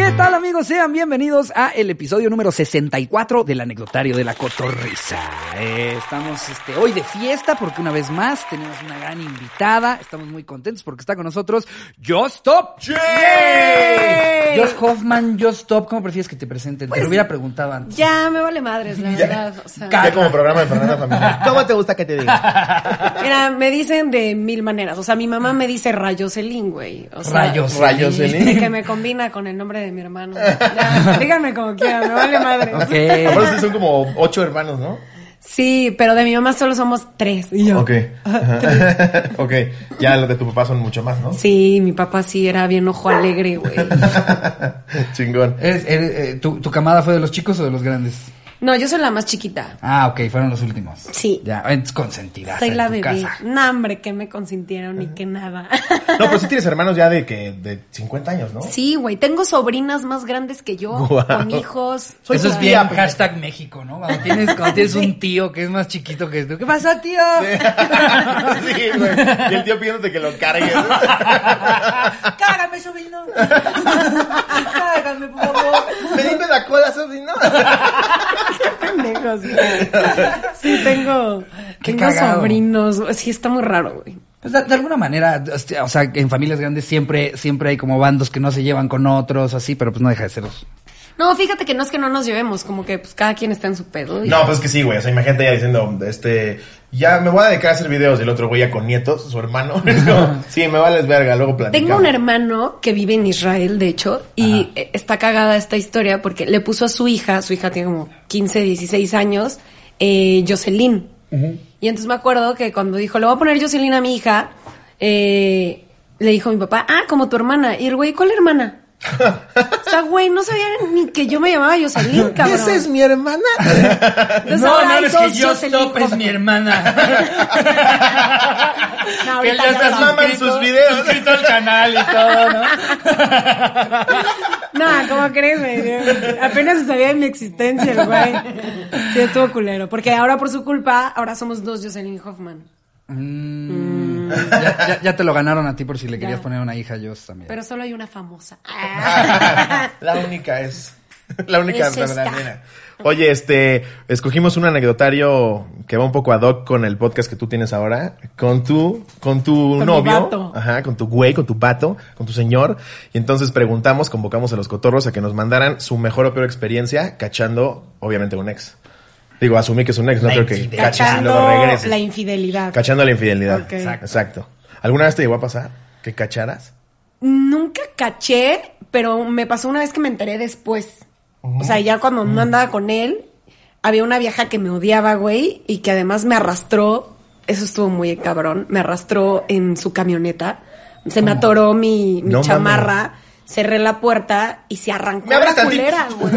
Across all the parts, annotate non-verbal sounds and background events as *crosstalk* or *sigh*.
¿Qué tal amigos? Sean bienvenidos a el episodio número 64 del anecdotario de la cotorrisa. Eh, estamos este, hoy de fiesta porque una vez más tenemos una gran invitada. Estamos muy contentos porque está con nosotros Just Stop. ¡Yay! Josh Hoffman, Just Stop. ¿Cómo prefieres que te presenten? te lo hubiera preguntado antes. Ya me vale madres, la *laughs* verdad. O sea, Ya como programa de Fernanda Familia. *laughs* ¿Cómo te gusta que te diga? mira, me dicen de mil maneras. O sea, mi mamá me dice Rayoselín, güey. O sea, Rayos. Rayoselín. Que me combina con el nombre de mi hermano. Ya, *laughs* díganme como quieran, me vale madres. Ok. Ahora ustedes son como ocho hermanos, ¿no? Sí, pero de mi mamá solo somos tres. Y yo. Ok. *laughs* Ajá. *laughs* ok. Ya los de tu papá son mucho más, ¿no? Sí, mi papá sí era bien ojo alegre, güey. Chingón. ¿Eres- eres- eh, tu, ¿Tu camada fue de los chicos o de los grandes? No, yo soy la más chiquita. Ah, ok, fueron los últimos. Sí. Ya, es consentida. Soy la bebé. casa. No, hombre, que me consintieron ni que nada. No, pero sí *laughs* tienes hermanos ya de que de 50 años, ¿no? Sí, güey. Tengo sobrinas más grandes que yo, con hijos. Soy Eso es bien hashtag México, ¿no? Cuando tienes, cuando tienes un tío que es más chiquito que tú. ¿Qué *laughs* pasa, tío? *laughs* sí, güey. Y el tío pidiéndote que lo cargues. Cágame, sobrino. Cágame, por favor. Pedime la cola, sobrino. Pendejos. Sí, tengo, Qué tengo cagado. sobrinos. Sí, está muy raro, güey. Pues de, de alguna manera, este, o sea, en familias grandes siempre, siempre hay como bandos que no se llevan con otros, así, pero pues no deja de ser. No, fíjate que no es que no nos llevemos, como que pues cada quien está en su pedo. y- No, pues es que sí, güey. O sea, imagínate ya diciendo, este, ya me voy a dedicar a hacer videos. Y el otro güey ya con nietos, su hermano. *laughs* Sí, me vales verga, luego platicamos. Tengo un hermano que vive en Israel, de hecho, y eh, está cagada esta historia porque le puso a su hija, su hija tiene como 15, 16 años, eh, Jocelyn. Y entonces me acuerdo que cuando dijo, le voy a poner Jocelyn a mi hija, eh, le dijo a mi papá, ah, como tu hermana. Y el güey, ¿cuál hermana? O sea, güey, no sabía ni que yo me llamaba Jocelyn, *laughs* cabrón. ¿Esa es mi hermana? Entonces, ahora hay dos Jocelyn Hoffman. hermana. *laughs* No, ahorita ya estás no. mamá en sus videos. suscrito al canal y todo, ¿no? No, ¿cómo crees, güey? Apenas sabía de mi existencia el güey. Sí, estuvo culero. Porque ahora por su culpa, ahora somos dos Jocelyn Hoffman. Mm, ya, ya- ya te lo ganaron a ti por si le querías Ya. poner una hija Joss también. Pero solo hay una famosa. *laughs* La única es. La única Es verdadera. Oye, este, escogimos un anecdotario que va un poco ad hoc con el podcast que tú tienes ahora, con tu, con tu mi novio, ajá, con tu güey, con tu pato, con tu señor, y entonces preguntamos, convocamos a los cotorros a que nos mandaran su mejor o peor experiencia cachando, obviamente, un ex. Digo, asumí que es un ex, no La creo que caches y luego Cachando regreses. la infidelidad. Cachando la infidelidad. Exacto. Exacto. ¿Alguna vez te llegó a pasar que cacharas? Nunca caché, pero me pasó una vez que me enteré después. O sea, ya cuando no andaba con él, había una vieja que me odiaba, güey, y que además me arrastró. Eso estuvo muy cabrón. Me arrastró en su camioneta. Se me atoró mi, mi No chamarra. Cerré la puerta y se arrancó ¿Me abres la culera, güey.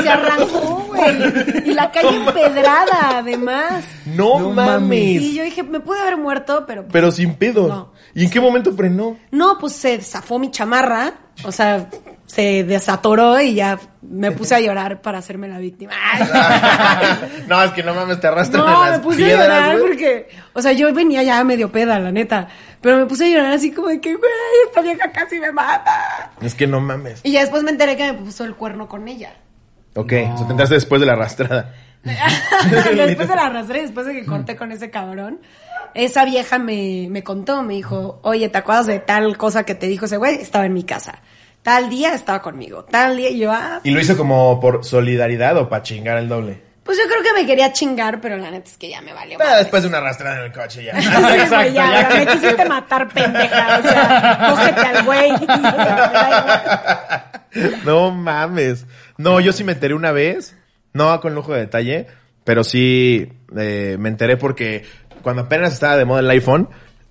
Se arrancó, güey. Y la calle empedrada, además. No, No mames. Y yo dije, me pude haber muerto, pero... Pero sin pedo. No. ¿Y en qué momento frenó? No, pues se zafó mi chamarra, o sea, se desatoró y ya me puse a llorar para hacerme la víctima. *laughs* no, es que no mames, te arrastran en No, las me puse a llorar porque, o sea, yo venía ya medio peda, la neta, pero me puse a llorar así como de que, güey, esta vieja casi me mata. Es que no mames. Y ya después me enteré que me puso el cuerno con ella. Ok, o sea, te enteraste después de la arrastrada. *laughs* después de la *laughs* arrastré, después de que corté con ese cabrón, esa vieja me, me contó, me dijo, oye, ¿te acuerdas de tal cosa que te dijo ese güey? Estaba en mi casa. Tal día estaba conmigo. Tal día y yo, ah, ¿Y lo hizo como por solidaridad o para chingar el doble? Pues yo creo que me quería chingar, pero la neta es que ya me valió. Madres. después de una arrastrada en el coche ya. *laughs* Ya, ya me quisiste matar, pendeja. O sea, cógete al güey. *laughs* No mames. No, yo sí me enteré una vez, no con lujo de detalle, pero sí eh, me enteré porque cuando apenas estaba de moda el iPhone,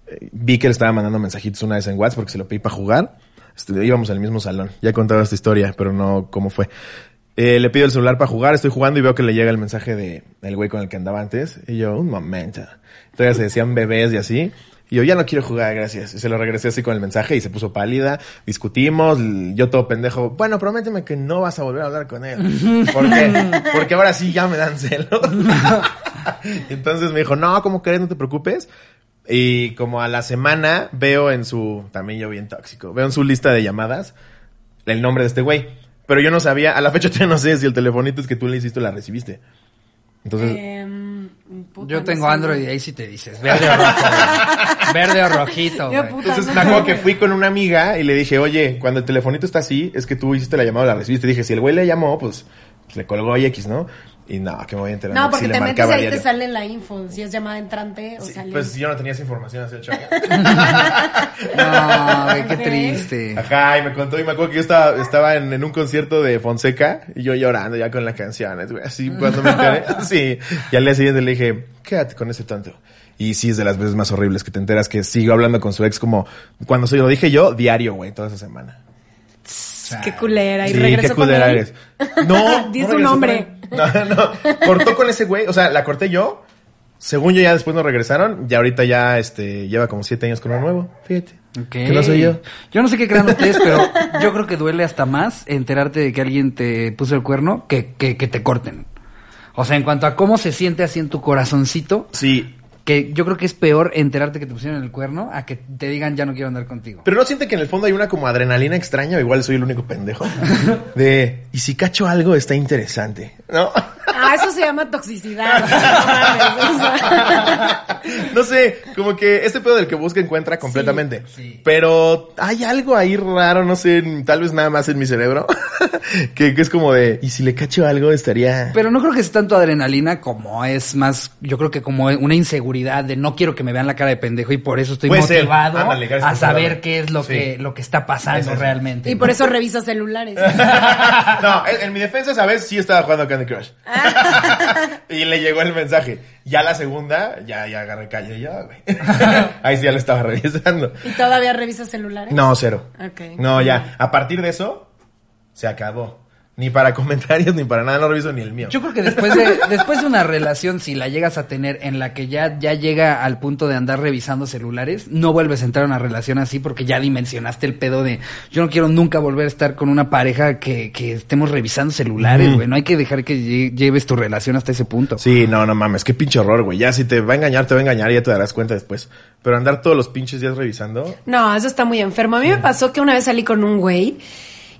eh, vi que le estaba mandando mensajitos una vez en WhatsApp porque se lo pedí para jugar. Este, íbamos al mismo salón. Ya he contado esta historia, pero no cómo fue. Eh, le pido el celular para jugar, estoy jugando y veo que le llega el mensaje de el güey con el que andaba antes. Y yo, un momento. Todavía se decían bebés y así. Y yo, ya no quiero jugar, gracias. Y se lo regresé así con el mensaje y se puso pálida. Discutimos, yo todo pendejo. Bueno, prométeme que no vas a volver a hablar con él. *laughs* ¿Por qué? Porque ahora sí ya me dan celos. *laughs* Entonces me dijo, no, ¿cómo crees? No te preocupes. Y como a la semana veo en su, también yo bien tóxico, veo en su lista de llamadas el nombre de este güey. Pero yo no sabía, a la fecha todavía no sé si el telefonito es que tú le hiciste o la recibiste. Entonces, Em, puta, Yo no tengo sé, Android y ahí sí te dices, verde o rojo. Verde o rojito, Yo, güey. puta, entonces no me acuerdo que fui con una amiga y le dije, oye, cuando el telefonito está así, es que tú hiciste la llamada o la recibiste. Dije, si el güey le llamó, pues, pues, le colgó y X, ¿no? Y no, que me voy a enterar. No, que porque sí te metes ahí te sale la info, si es llamada entrante o Sí, sale. pues yo no tenía esa información hace ocho años. No, güey, qué triste. Ajá, y me contó, y me acuerdo que yo estaba, estaba en, en un concierto de Fonseca, y yo llorando ya con las canciones, güey, así cuando me enteré, *laughs* sí, y al día siguiente le dije, quédate con ese tonto. Y sí, es de las veces más horribles que te enteras que sigo hablando con su ex como, cuando se lo dije yo, diario, güey, toda esa semana. Qué culera. Y sí, regresó qué con culera él. eres. *laughs* No, Di no regresó nombre. con. No, no, cortó con ese güey, o sea, la corté yo, según yo ya después nos regresaron, y ahorita ya, este, lleva como siete años con uno nuevo, fíjate. Que no soy yo. Yo no sé qué crean ustedes, pero yo creo que duele hasta más enterarte de que alguien te puso el cuerno que, que, que te corten. O sea, en cuanto a cómo se siente así en tu corazoncito, Sí, que yo creo que es peor enterarte que te pusieron el cuerno a que te digan ya no quiero andar contigo. Pero no siente que en el fondo hay una como adrenalina extraña, igual soy el único pendejo. De, y si cacho algo, está interesante. ¿No? Ah, eso se llama toxicidad. *laughs* No sé, como que este pedo del que busca encuentra completamente. sí. Pero hay algo ahí raro, no sé, tal vez nada más en mi cerebro, *laughs* que, que es como de, y si le cacho algo, estaría... Pero no creo que sea tanto adrenalina como es más, yo creo que como una inseguridad de no quiero que me vean la cara de pendejo y por eso estoy motivado Ándale, a saber qué es lo Sí. que lo que está pasando Es realmente. Y por eso revisa celulares. *laughs* no, en, en mi defensa esa vez sí estaba jugando Candy Crush. *laughs* y le llegó el mensaje. Ya la segunda, ya, ya agarré calle ya, güey. *laughs* Ahí sí ya lo estaba revisando. ¿Y todavía revisa celulares? No, cero. Ok. No, ya. A partir de eso, se acabó. Ni para *laughs* comentarios, ni para nada, no reviso ni el mío. Yo creo que después de, *laughs* después de una relación, si la llegas a tener en la que ya, ya llega al punto de andar revisando celulares, no vuelves a entrar en una relación así porque ya dimensionaste el pedo de yo no quiero nunca volver a estar con una pareja que, que estemos revisando celulares, güey. No hay que dejar que lle- lleves tu relación hasta ese punto. Sí, no, no mames, qué pinche horror, güey. Ya si te va a engañar, te va a engañar y ya te darás cuenta después. Pero andar todos los pinches días revisando. No, eso está muy enfermo. A mí me pasó que una vez salí con un güey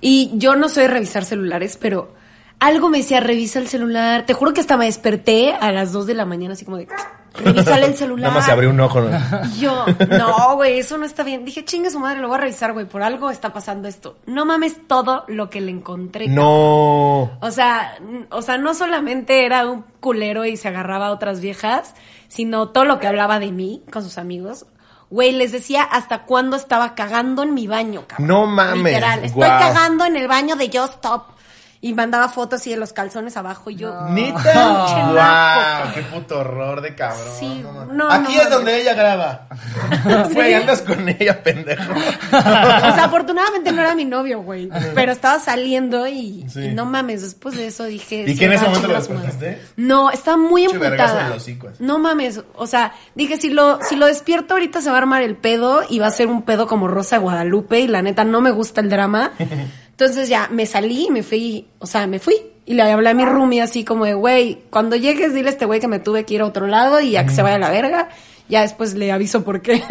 y yo no soy de revisar celulares, pero algo me decía, revisa el celular. Te juro que hasta me desperté a las 2 de la mañana así como de, revísale el *laughs* celular. Nada más se abrió un ojo. ¿no? Y yo, no, güey, eso no está bien. Dije, chingue su madre, lo voy a revisar, güey, por algo está pasando esto. No mames todo lo que le encontré. No. O sea, o sea, no solamente era un culero y se agarraba a otras viejas, sino todo lo que hablaba de mí con sus amigos. Güey, les decía hasta cuándo estaba cagando en mi baño, cabrón. No mames, Literal, estoy cagando en el baño de Just Stop. Y mandaba fotos así de los calzones abajo y yo... ¿Neta? Pinche ¡Wow! ¡Qué puto horror de cabrón! Sí, no no, Aquí no es donde ella graba. *laughs* Güey, Sí. andas con ella, pendejo. O sea, afortunadamente no era mi novio, güey. Pero estaba saliendo y, Sí. y no mames, después de eso dije... ¿Y que en ese momento lo despertaste? No, estaba muy emputada. No mames, o sea, dije, si lo, si lo despierto ahorita se va a armar el pedo y va a ser un pedo como Rosa de Guadalupe y la neta no me gusta el drama. *laughs* Entonces ya me salí y me fui, o sea, me fui. Y le hablé a mi roomie así como de, güey, cuando llegues dile a este güey que me tuve que ir a otro lado y a que se vaya a la verga. Ya después le aviso por qué.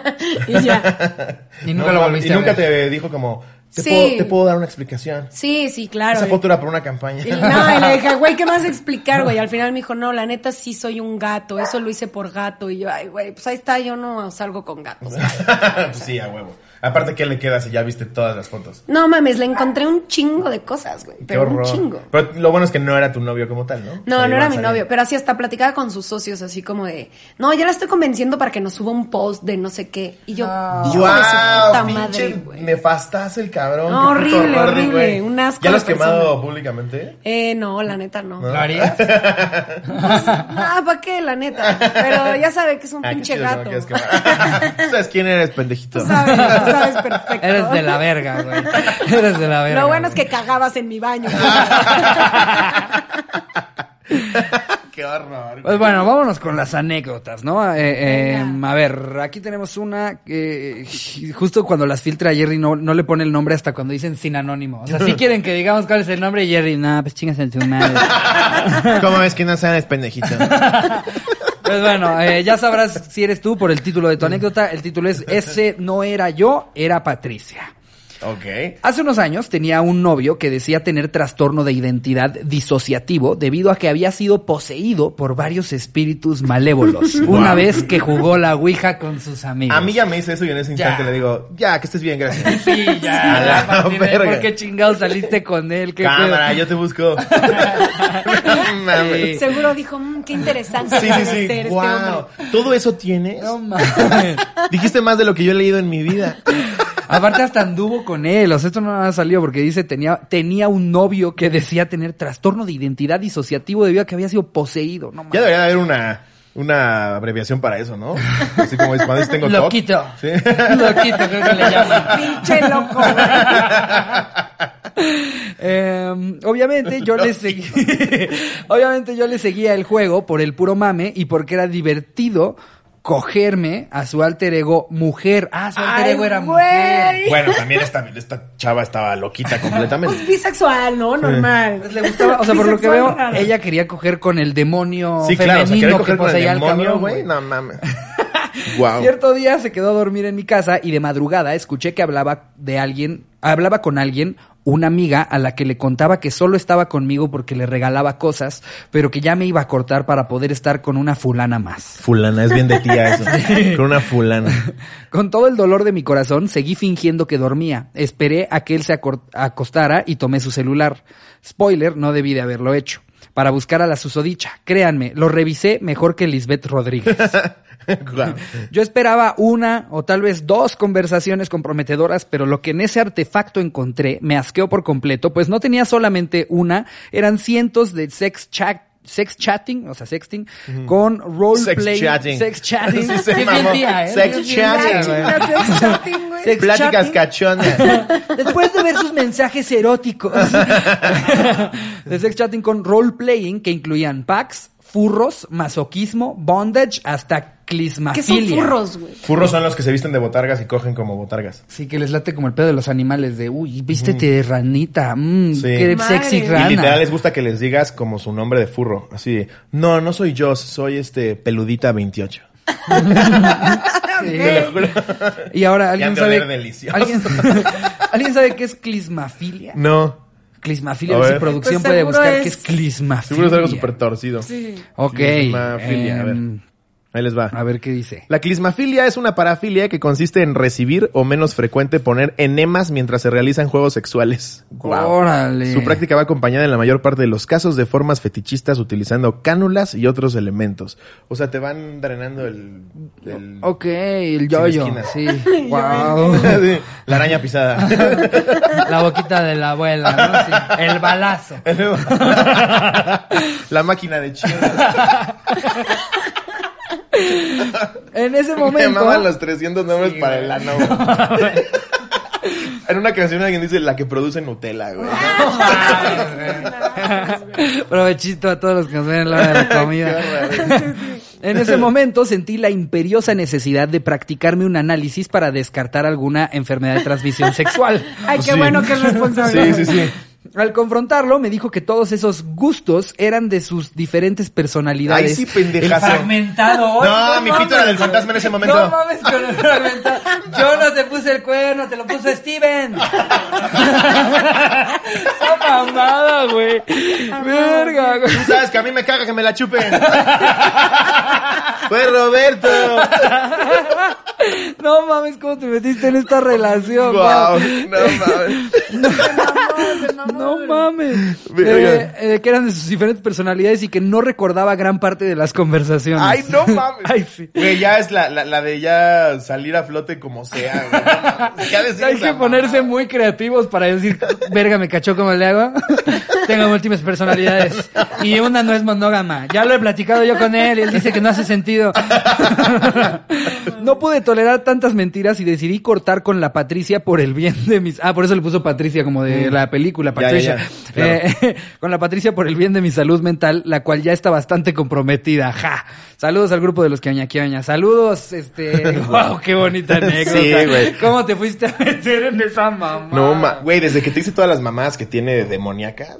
*laughs* y ya. *laughs* Y nunca No lo volviste Y a nunca ver. te dijo como, te, Sí. puedo, te puedo dar una explicación. Sí, sí, claro. Esa foto era por una campaña. Y, no, y le *laughs* dije, güey, ¿qué más explicar, güey? Al final me dijo, no, la neta sí soy un gato, eso lo hice por gato. Y yo, ay, güey, pues ahí está, yo no salgo con gatos. pues sí, a huevo. Aparte, ¿qué le queda si ya viste todas las fotos? No mames, le encontré un chingo de cosas, güey. Pero un chingo. Pero lo bueno es que no era tu novio como tal, ¿no? O No, sea, no era mi novio, pero así hasta platicaba con sus socios, así como de, no, ya la estoy convenciendo para que nos suba un post de no sé qué. Y yo, No. hijo de su puta madre, güey. nefastas el cabrón. No, horrible, horror horrible, un asco ¿Ya lo has quemado persona. públicamente? Eh, no, la neta no. ¿Lo harías? *laughs* Ah, ¿para qué? La neta. Pero ya sabe que es un Ah, qué pinche no gato. quieres quemar. ¿Tú *laughs* ¿Sabes quién eres, pendejito? Tú sabes, tú *laughs* sabes perfecto. Eres de la verga, güey. Eres de la verga. Lo bueno es que cagabas en mi baño. *laughs* qué horror. Pues bueno, vámonos con las anécdotas, ¿no? Eh, eh, a ver, aquí tenemos una que justo cuando las filtra Jerry no, no le pone el nombre hasta cuando dicen sin anónimo. O sea, si quieren que digamos cuál es el nombre y Jerry, nada, pues chingas en tu madre. *laughs* ¿Cómo ves que no sabes, pendejito? *laughs* Pues bueno, eh, ya sabrás si eres tú por el título de tu anécdota. El título es Ese no era yo, era Patricia. Ok. Hace unos años tenía un novio que decía tener trastorno de identidad disociativo debido a que había sido poseído por varios espíritus malévolos *laughs* una vez que jugó la Ouija con sus amigos. A mí ya me hice eso y en ese instante Ya. le digo, ya, que estés bien, gracias. Sí, ya, *laughs* la ya. ¿por qué chingados saliste con él? ¿Qué Cámara, pedo? yo te busco. *laughs* Sí. Seguro dijo, "Mm, qué interesante Sí, sí, ser sí. este Wow. hombre. ¿Todo eso tienes? No mames. Dijiste más de lo que yo he leído en mi vida. Aparte hasta anduvo con él, o sea, esto no ha salido porque dice tenía, tenía un novio que decía tener trastorno de identidad disociativo debido a que había sido poseído. No. Ya debería de haber una, una abreviación para eso, ¿no? Así como es cuando dices tengo. Loquito. Sí. Loquito, creo que le llaman. Pinche loco. Eh, obviamente yo le seguí, *laughs* obviamente yo le seguía el juego por el puro mame y porque era divertido cogerme a su alter ego mujer. Ah, su alter Ay, ego era güey. mujer. Bueno, también esta, esta chava estaba loquita Pues *laughs* completamente. bisexual, ¿no? Normal. Pues le gustaba, o sea, por lo que veo, raro. ella quería coger con el demonio Sí, claro, o sea, femenino que el poseía al demonio, güey. No mames. *laughs* Wow. Cierto día se quedó a dormir en mi casa y de madrugada escuché que hablaba de alguien, hablaba con alguien, una amiga a la que le contaba que solo estaba conmigo porque le regalaba cosas, pero que ya me iba a cortar para poder estar con una fulana más. Fulana, es bien de tía eso. *laughs* Con una fulana. *laughs* Con todo el dolor de mi corazón, seguí fingiendo que dormía. Esperé a que él se acostara y tomé su celular. Spoiler, no debí de haberlo hecho. Para buscar a la susodicha. Créanme, lo revisé mejor que Lisbeth Rodríguez. *laughs* Yo esperaba una o tal vez dos conversaciones comprometedoras, pero lo que en ese artefacto encontré me asqueó por completo, pues no tenía solamente una, eran cientos de sex chat. Sex chatting, o sea, sexting, con role Sex chatting. Sex *laughs* chatting. Sí se tía, ¿eh? Sex chatting. sex chatting, güey. Sex Pláticas cachondas. *laughs* Después de ver sus mensajes eróticos de sex chatting con role playing que incluían packs, furros, masoquismo, bondage, hasta ¿Qué clismafilia. son furros, güey? Furros son los que se visten de botargas y cogen como botargas. Sí, que les late como el pedo de los animales de, uy, vístete de ranita, mmm, Sí. qué Madre. sexy Y rana. Y literal les gusta que les digas como su nombre de furro. Así de, no, no soy yo, soy este peludita 28. *laughs* Sí. Te lo juro. Y ahora, ¿alguien han de sabe, oler delicioso. ¿alguien, *laughs* ¿alguien sabe qué es clismafilia? No. Clismafilia, A a ver si producción Pues puede buscar es- qué es clismafilia. Seguro es algo súper torcido. Sí. Ok. Clismafilia, a ver. Ahí les va. a ver qué dice. La clismafilia es una parafilia que consiste en recibir o menos frecuente poner enemas mientras se realizan juegos sexuales. Guau. Órale. Su práctica va acompañada en la mayor parte de los casos de formas fetichistas utilizando cánulas y otros elementos. O sea, te van drenando el... el- Ok, el yoyo. esquinas. Sí. *laughs* wow. *laughs* Sí, la araña pisada. La boquita de la abuela, ¿no? Sí. El balazo. *laughs* la máquina de chido. En ese *laughs* Me momento. llamaban los 300 nombres Sí, para el ano. *laughs* En una canción alguien dice la que produce Nutella, güey. Provechito a todos los que nos ven en la hora de la comida. *laughs* En ese momento sentí la imperiosa necesidad de practicarme un análisis para descartar alguna enfermedad de transmisión sexual. Ay, qué Sí. bueno que es responsable. Sí, sí, sí. Al confrontarlo, me dijo que todos esos gustos eran de sus diferentes personalidades. Ay, sí, pendejazo. El fragmentado. Ay, No, mi pito era del fantasma en ese momento. No mames con el fragmentado. Yo no te puse el cuerno, te lo puso Steven. *laughs* Esa mamada, güey. Verga, güey. Tú sabes que a mí me caga que me la chupen. Fue Roberto. No mames, ¿cómo te metiste en esta relación? Wow, güey? no mames. No mames. *laughs* Verga. Eh, eh, que eran de sus diferentes personalidades y que no recordaba gran parte de las conversaciones. Ay, no *laughs* mames. Ay, sí. Güey, ya es la, la, la de ya salir a flote como sea, güey. No mames. Ya decir Hay que ponerse muy creativos para decir, verga, me cachó como le hago. *laughs* Tengo múltiples personalidades. Y una no es monógama. Ya lo he platicado yo con él y él dice que no hace sentido. No pude tolerar tantas mentiras y decidí cortar con la Patricia por el bien de mis... Ah, por eso le puso Patricia como de la película, Mm. Ya, Patricia. ya, ya, claro. Eh, *laughs* con la Patricia por el bien de mi salud mental, la cual ya está bastante comprometida. Ja. Saludos al grupo de los que aña. Saludos, este... *laughs* wow, qué bonita anécdota. Sí, güey. ¿Cómo te fuiste a meter en esa mamá? No, ma, güey, desde que te hice todas las mamás que tiene demoníacas,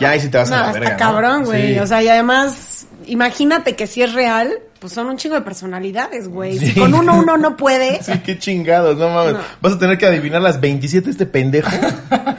ya ahí sí te vas a No, la está verga, ¿no? cabrón, güey. Sí. O sea, y además, imagínate que si es real, pues son un chingo de personalidades, güey. Si con uno uno no puede. *laughs* Sí, qué chingados, no mames. Vas a tener que adivinar las 27 de este pendejo. *laughs*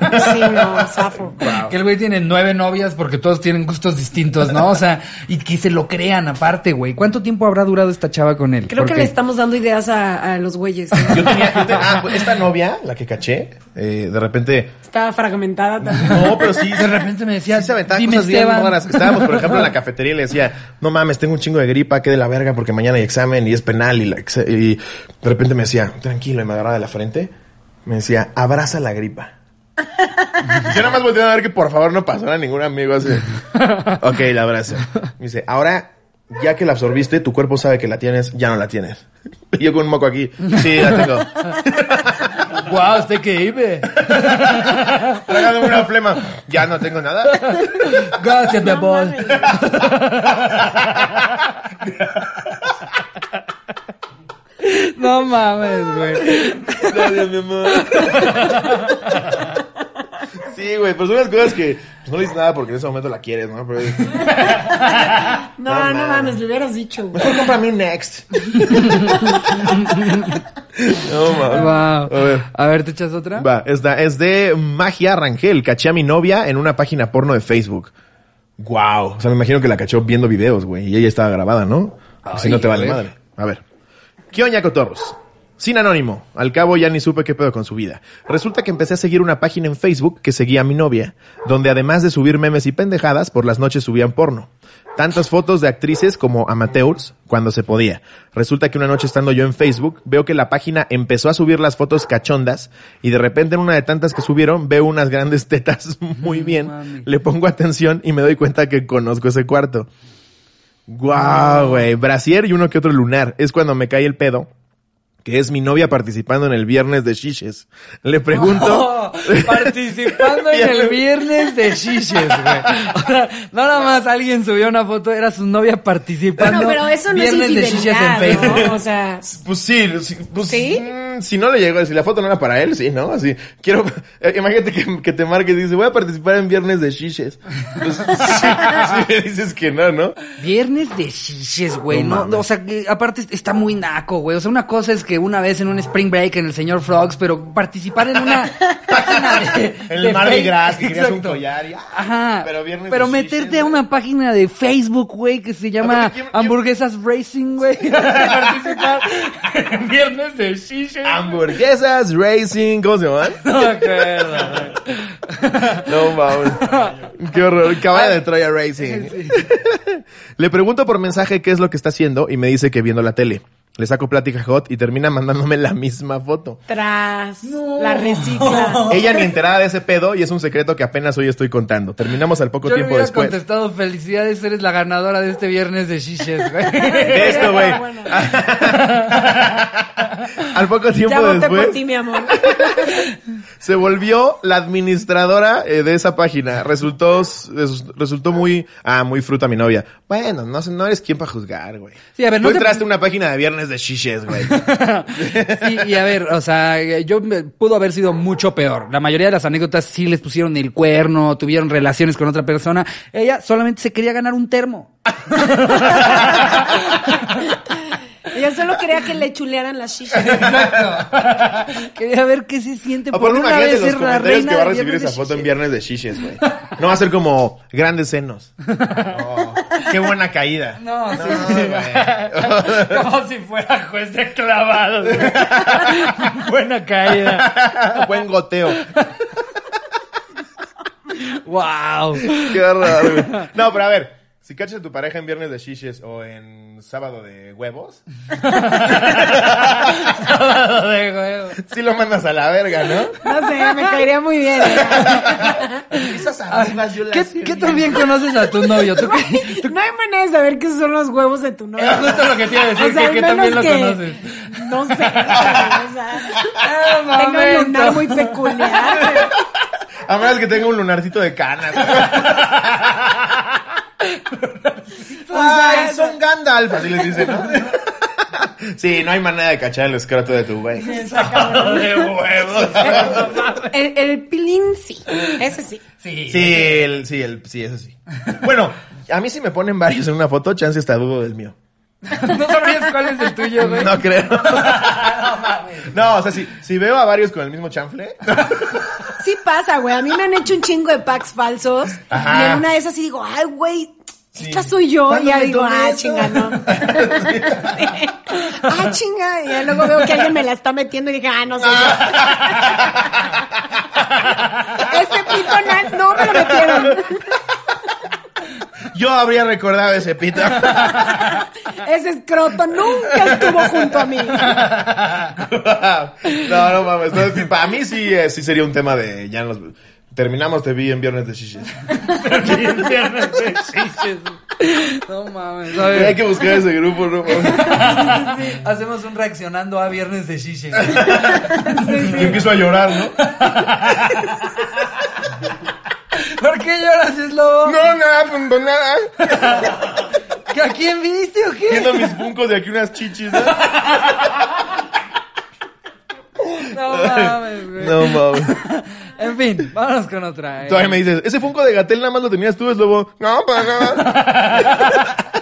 Sí, no, zafo. Que el güey tiene nueve novias porque todos tienen gustos distintos, ¿no? O sea, y que se lo crean aparte, güey. ¿Cuánto tiempo habrá durado esta chava con él? Creo que le estamos dando ideas a, a los güeyes. *laughs* Yo tenía, yo te- ah, pues esta novia, la que caché, eh, de repente, Está fragmentada también. no, pero sí, De repente me decía, Sí se aventaba dime cosas bien Esteban. raras. Estábamos, por ejemplo, en la cafetería y le decía, no mames, tengo un chingo de gripa, que de la verga porque mañana hay examen y es penal. Y, la y de repente me decía, tranquilo, y me agarraba de la frente. Me decía, abraza la gripa. *laughs* Yo nada más volteaba a ver que por favor no pasara ningún amigo así. *laughs* Ok, la abrazo. Me dice, ahora, ya que la absorbiste, tu cuerpo sabe que la tienes, ya no la tienes. Y yo con un moco aquí, sí, la tengo. *laughs* Guau, usted que ibe. Tragándome una flema, ya no tengo nada. Gracias, mi amor. No mames, güey. Gracias, mi amor. Sí, güey, pero son unas cosas que pues, no le dices nada porque en ese momento la quieres, ¿no? Pero, *laughs* No, No no, mames. le hubieras dicho. güey. mejor cómprame un Next. *laughs* no, mames. Wow. A ver. A ver, ¿te echas otra? Va, esta es de Magia Rangel. Caché a mi novia en una página porno de Facebook. Wow. O sea, me imagino que la cachó viendo videos, güey. Y ella estaba grabada, ¿no? Así Ay, no te vale madre. A ver. ¿Qué oña, cotorros? Sin anónimo. Al cabo ya ni supe qué pedo con su vida. Resulta que empecé a seguir una página en Facebook que seguía a mi novia, donde además de subir memes y pendejadas, por las noches subían porno. Tantas fotos de actrices como amateurs, cuando se podía. Resulta que una noche estando yo en Facebook, veo que la página empezó a subir las fotos cachondas, y de repente en una de tantas que subieron, veo unas grandes tetas *laughs* muy bien, mami. le pongo atención y me doy cuenta que conozco ese cuarto. Guau, güey. Brasier y uno que otro lunar. Es cuando me cae el pedo. Que es mi novia participando en el viernes de Shishes. Le pregunto. *laughs* Oh, participando *laughs* en el viernes de Shishes, güey. O sea, no nada más alguien subió una foto, era su novia participando. Bueno, pero eso no es viernes de Shishes en Facebook. ¿no? O sea, Pues sí, sí, pues, ¿Sí? mm, si no le llegó, si la foto no era para él, sí, ¿no? Así, quiero, eh, imagínate que, que te marque y dice, voy a participar en viernes de Shishes. Pues, *laughs* sí, dices que no, ¿no? Viernes de Shishes, güey. No No, o sea, que aparte está muy naco, güey. O sea, una cosa es que una vez en un Spring Break en el señor Frogs, pero participar en una *laughs* página de. En el de Mardi Gras, que querías un collar y, ah, Ajá. Pero viernes Pero de meterte a una página de Facebook, güey, que se llama Aparte, ¿quién- quién- Hamburguesas Racing, güey. *laughs* participar en *laughs* Viernes de Shishes. Hamburguesas, racing, ¿cómo se llaman? No me acuerdo. No mames. Qué horror. Caballo de Troya Racing. Le pregunto por mensaje qué es lo que está haciendo y me dice que viendo la tele. Le saco plática hot y termina mandándome la misma foto. tras la recicla. *laughs* Ella ni enterada de ese pedo y es un secreto que apenas hoy estoy contando. Terminamos al poco Yo le tiempo después. contestado, felicidades, eres la ganadora de este viernes de Shishes, güey. *laughs* De esto, güey. Bueno. *laughs* al poco tiempo Ya voté después por ti, mi amor. se volvió la administradora eh, de esa página. Resultó res- resultó muy ah muy fruta mi novia. Bueno, no no eres quien para juzgar, güey. Sí, a ver, no Tú entraste una página de viernes de shishes, güey. *laughs* Sí, y a ver, o sea, yo me- pudo haber sido mucho peor. La mayoría de las anécdotas sí les pusieron el cuerno, tuvieron relaciones con otra persona. Ella solamente se quería ganar un termo. *laughs* Ella solo quería que le chulearan las shishas. Quería ver qué se siente O por por una imagínate vez los ser la comentarios reina que va a recibir esa foto en viernes de shishes, güey. No va a ser como grandes senos. Oh, qué buena caída. No, sí, No, sí. *laughs* Como si fuera juez de clavados. güey. *laughs* Buena caída. Buen goteo. Wow. Qué horror, güey. No, pero a ver. Si cachas a tu pareja en viernes de shishes o en sábado de huevos, *laughs* de huevo. sí lo mandas a la verga, ¿no? No sé, me caería muy bien. ¿eh? Esas yo ¿Qué, ¿Qué tan bien conoces a tu novio? ¿Tú qué- No hay manera de saber qué son los huevos de tu novio. Es justo lo que te iba a decir, O sea, que qué lo que- conoces. No sé. o sea, Ah, tenga un lunar muy peculiar. A menos que tenga un lunarcito de canas. Ay, son Gandalf, así les dicen, ¿no? *laughs* Sí, no hay manera de cachar el escroto de tu güey. *laughs* de huevos. El, el pilín sí. Ese sí. Sí. Sí, el, sí, el, sí, eso sí. Bueno, a mí si me ponen varios en una foto, chance hasta dudo del mío. ¿No sabrías cuál es el tuyo, güey? No creo. *laughs* No, o sea, si, si veo a varios con el mismo chanfle. Sí pasa, güey. A mí me han hecho un chingo de packs falsos. Ajá. Y en una de esas sí digo, ay, güey. Esta soy yo. ¿Cuándo Y ya digo, ah, chinga, no. *laughs* Ah, chinga. Y ya luego veo que alguien me la está metiendo y dije, ah, no soy yo. *laughs* Ese pito no me lo metieron. Yo habría recordado ese pito. *laughs* Ese escroto nunca estuvo junto a mí. no, no mames. No, para mí sí, eh, sí sería un tema de. Ya nos. Terminamos, te vi en Viernes de. *laughs* Viernes de chiches. No mames. A Hay que buscar ese grupo, ¿no? mames. hacemos un reaccionando a Viernes de chiches. *laughs* Y empiezo a llorar, ¿no? *laughs* ¿Por qué lloras, Slobo? No, nada, pues, no, nada. ¿Que ¿A quién viste o qué? Viendo mis puncos de aquí unas chichis, ¿no? No mames, güey. No mames. *laughs* En fin, vámonos con otra. eh. Todavía me dices, ese funko de Gatel nada más lo tenías tú, es lobo. No, para nada. *laughs*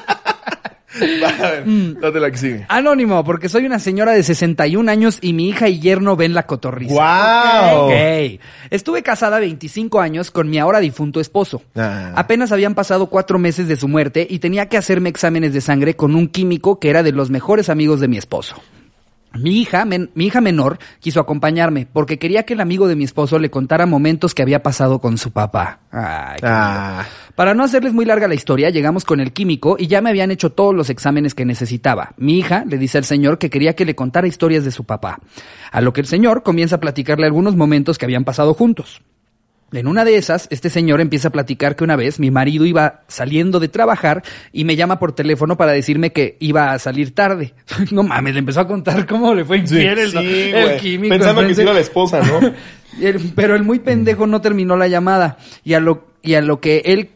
Va, a ver, date la que sigue. Anónimo, porque soy una señora de 61 años y mi hija y yerno ven la cotorriza. ¡Guau! Ok. Estuve casada 25 años con mi ahora difunto esposo. Ah. Apenas habían pasado cuatro meses de su muerte y tenía que hacerme exámenes de sangre con un químico que era de los mejores amigos de mi esposo. Mi hija, men- mi hija menor quiso acompañarme porque quería que el amigo de mi esposo le contara momentos que había pasado con su papá. Ay, Ah. para no hacerles muy larga la historia, llegamos con el químico y ya me habían hecho todos los exámenes que necesitaba. Mi hija le dice al señor que quería que le contara historias de su papá. A lo que el señor comienza a platicarle algunos momentos que habían pasado juntos. En una de esas, este señor empieza a platicar que una vez mi marido iba saliendo de trabajar y me llama por teléfono para decirme que iba a salir tarde. *laughs* No mames, le empezó a contar cómo le fue infiel el, Sí, el güey. químico. Pensando que sí era la esposa, ¿no? *laughs* El- pero el muy pendejo no terminó la llamada. Y a lo, y a lo que él